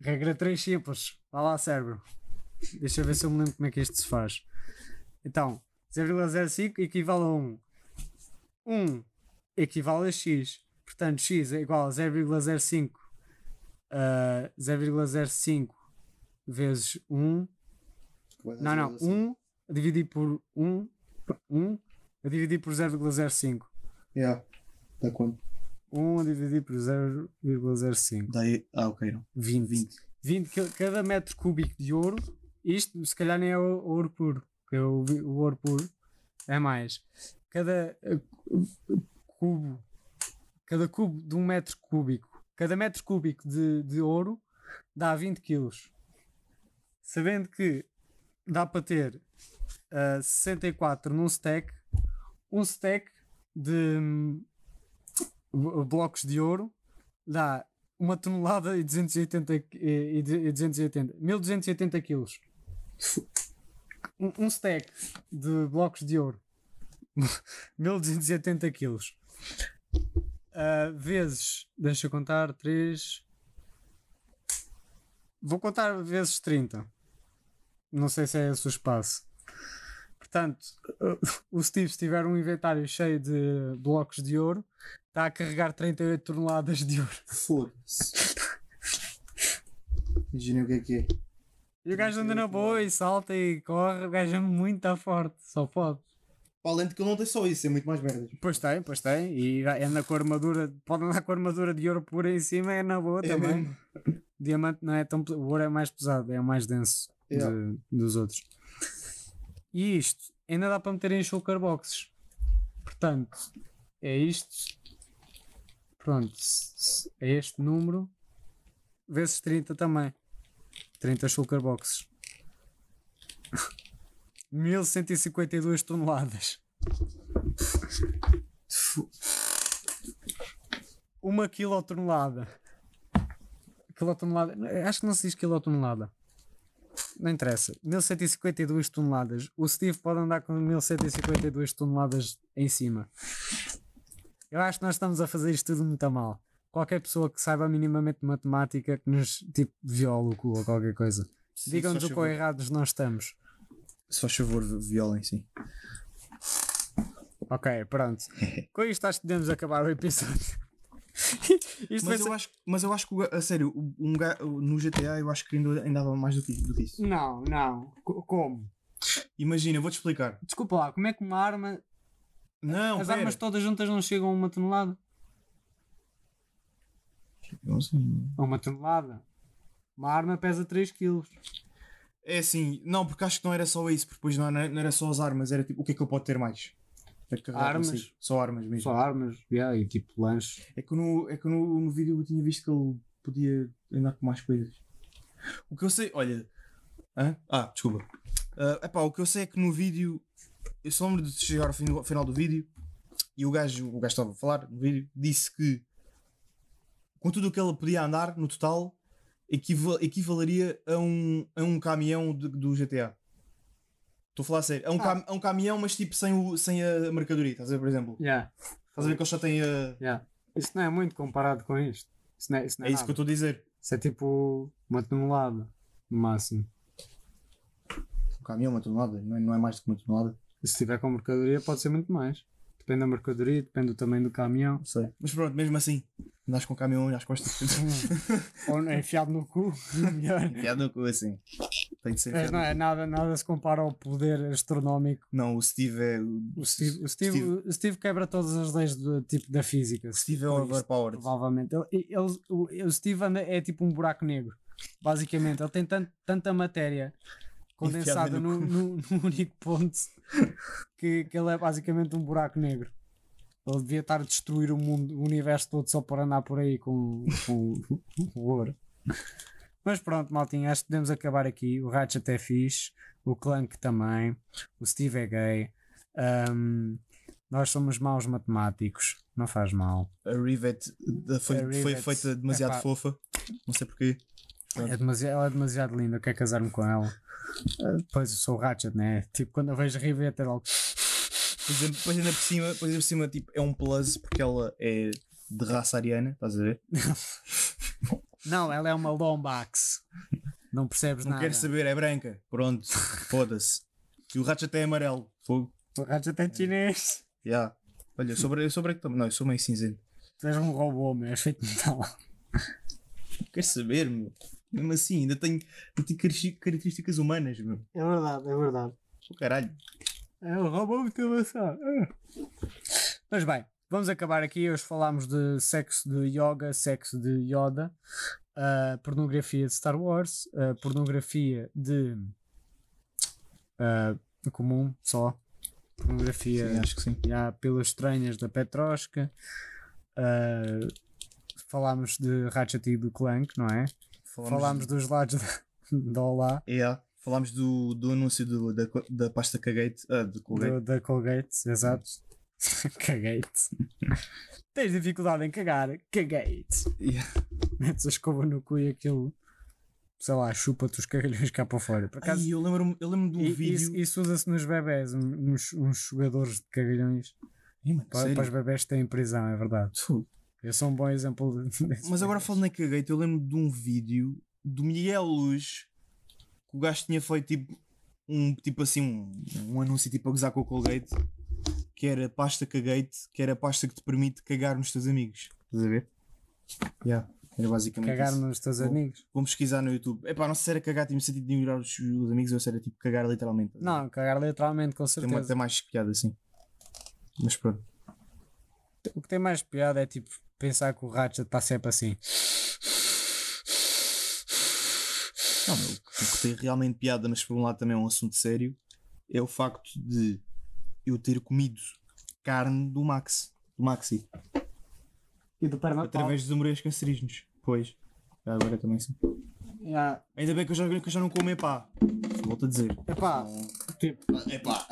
Regra 3 simples. Vá lá, cérebro. Deixa eu ver se eu me lembro como é que isto se faz. Então, 0,05 equivale a 1. 1 equivale a x. Portanto, x é igual a 0,05 a 0,05 vezes 1. Não, não. 1 a dividir por 1. 1 a dividir por 0,05. Yeah. Dá quanto? 1 a dividir por 0,05. Dá aí. Ah, ok. Não. 20. 20. 20 que- cada metro cúbico de ouro. Isto se calhar nem é o- ouro puro. Porque o, vi- o ouro puro é mais. Cada eh, cubo. Cada cubo de um metro cúbico. Cada metro cúbico de, de ouro dá 20 quilos. Sabendo que dá para ter ah, 64 num stack. Um stack de b- blocos de ouro dá uma tonelada e 280 e, e, e 280 1280 quilos. Um, um stack de blocos de ouro *laughs* 1280 quilos. Ah, vezes deixa eu contar 3 vou contar vezes 30 não sei se é esse o espaço Portanto, *laughs* o Steve, se tiver um inventário cheio de blocos de ouro, está a carregar 38 toneladas de ouro. Foda-se. *laughs* Imaginem o que é que é. E o gajo anda na boa e salta e corre, o gajo é muito forte, só pode. Para além de que ele não tem só isso, é muito mais merdas. Pois tem, pois tem. E é na com a armadura, pode andar com a armadura de ouro pura em cima, é na boa É também. mesmo. Diamante não é tão. O ouro é mais pesado, é o mais denso de- Yeah. dos outros. E isto ainda dá para meter em shulker boxes. Portanto, é isto. Pronto, é este número vezes 30 também. 30 shulker boxes. 1152 toneladas. *laughs* Uma quilotonelada. Quilotonelada. Acho que não se diz quilotonelada. Não interessa. 1152 toneladas. O Steve pode andar com 1152 toneladas em cima. Eu acho que nós estamos a fazer isto tudo muito a mal. Qualquer pessoa que saiba minimamente matemática que nos tipo viola o cu ou qualquer coisa. Digam-nos o quão errados nós estamos. Se faz favor, violem sim. Ok, pronto. *laughs* Com isto acho que podemos acabar o episódio. *laughs* Mas ser- eu, acho, mas eu acho que, a sério, um no GTA eu acho que ainda, ainda dava mais do que, do que isso. Não, não. Co- Como? Imagina, eu vou-te explicar. Desculpa lá, como é que uma arma. Não, as pera. armas todas juntas não chegam a uma tonelada? Não sei. A uma tonelada? Uma arma pesa 3 kg. É assim, não, porque acho que não era só isso, porque depois não não era só as armas, era tipo, o que é que eu posso ter mais? Que carregar Armas? consigo. Só armas mesmo. Só armas, yeah, e tipo lanche. É que, no, é que no, no vídeo eu tinha visto que ele podia andar com mais coisas. O que eu sei, olha. Hã? Ah, desculpa. Ah, epá, o que eu sei é que no vídeo. Eu só lembro de chegar ao, fim- ao final do vídeo e o gajo, o gajo estava a falar no vídeo, disse que com tudo o que ele podia andar no total equiva- equivaleria a um, a um caminhão de- do GTA. Estou a falar a sério. É um, cam- é um caminhão, mas tipo sem, o, sem a mercadoria, estás a ver, por exemplo? Yeah. Estás a ver que ele só tem a. Yeah. Isso não é muito comparado com isto. Isso não é, isso não É isso que eu estou a dizer. Isso é tipo uma tonelada, no máximo. Um caminhão, uma tonelada, não é, não é mais do que uma tonelada. E se tiver com mercadoria, pode ser muito mais. Depende da mercadoria, depende do tamanho do caminhão. Sei. Mas pronto, mesmo assim, andas com o caminhão às costas. *laughs* Ou é enfiado no cu, *laughs* melhor. Enfiado no cu assim. Tem de ser Mas não é nada, nada se compara ao poder astronómico. Não, o Steve é. O Steve, o Steve, o Steve quebra todas as leis do tipo da física. Steve é overpowered. Provavelmente. Ele, ele- o, o Steve anda, é tipo um buraco negro. Basicamente, ele tem tant- tanta matéria condensada num *laughs* único ponto que, que ele é basicamente um buraco negro. Ele devia estar a destruir o mundo, o universo todo só por andar por aí com, com o ouro. Mas pronto, maltinha, acho que podemos acabar aqui. O Ratchet é fixe, o Clank também, o Steve é gay. Ahm, nós somos maus matemáticos, não faz mal. A Rivet foi, A foi Rivet. feita demasiado Epá. fofa. Não sei porquê. É demasiado, ela é demasiado linda, eu quero casar-me com ela. Ah, Pois eu sou o Ratchet, né? Tipo, quando eu vejo a Rivet, é logo. Depois, depois ainda por cima, depois ainda por cima tipo, é um plus porque ela é de raça ariana, estás a ver? *laughs* Não, ela é uma Lombax. Não percebes Não nada. quero saber, é branca. Pronto, foda-se. E o Ratchet é amarelo. Fogo. O Ratchet é chinês. Yeah. Olha, eu sou, bra- eu sou branco também. Não, eu sou meio cinzento. Tu és um robô, meu, és feito de metal. Queres saber, meu? Mesmo assim, ainda tenho, ainda características humanas, meu. É verdade, é verdade. O caralho. É um robô muito avançado. Ah. Mas bem, vamos acabar aqui. Hoje falámos de sexo de yoga, sexo de Yoda, ah, pornografia de Star Wars, ah, pornografia de ah, comum só. Pornografia Sim, acho que sim. já pelas estranhas da Petrosca. Falámos de Ratchet e do Clank, não é? Falámos dos lados da, *laughs* da Olá. Yeah. Falámos do, do anúncio do, da, da pasta Cagate. Ah, de Colgate. Do- da Colgate, exato. *laughs* Cagate. *laughs* Tens dificuldade em cagar? Cagate. Yeah. Metes a escova no cu e aquilo, sei lá, chupa-te os cagalhões cá para fora. Por acaso, Ai, eu lembro-me eu lembro de um i- vídeo. isso, isso usa-se nos bebés, uns, uns jogadores de cagalhões Ih, mano, para, para os bebés que têm prisão, é verdade. Eu sou um bom exemplo de-. *laughs* Mas agora falando na Cagate, eu lembro de um vídeo do Miguel Luz que o gajo tinha feito tipo um tipo assim, um, um anúncio tipo a gozar com o Colgate, que era pasta cagate, que era a pasta que te permite cagar nos teus amigos. Estás a ver? Yeah, era basicamente Cagar isso. nos teus Vou- amigos. Vou pesquisar no YouTube. Epá, não sei se era cagar no sentido de ignorar os, os amigos ou se era tipo cagar literalmente. Não, cagar literalmente, com Tem certeza. até mais piada assim. Mas pronto. O que tem mais piada é tipo pensar que o Ratchet está sempre assim. Não, o que- o que tem realmente piada, mas por um lado também é um assunto sério, é o facto de eu ter comido carne do Max. Do Maxi. E do perna Através dos hemorreios cancerígenos. Pois. Já agora também sim. Yeah. Ainda bem que eu já, que eu já não como epá. Volto a dizer. Epá. Tipo. Epá.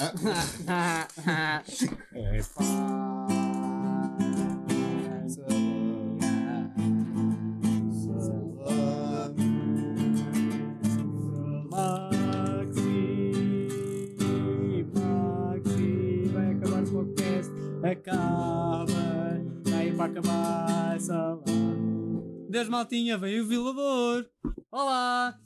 Maxi, *laughs* *laughs* Acaba, vai para acabar essa lá. Deus maltinha, veio o violador. Olá!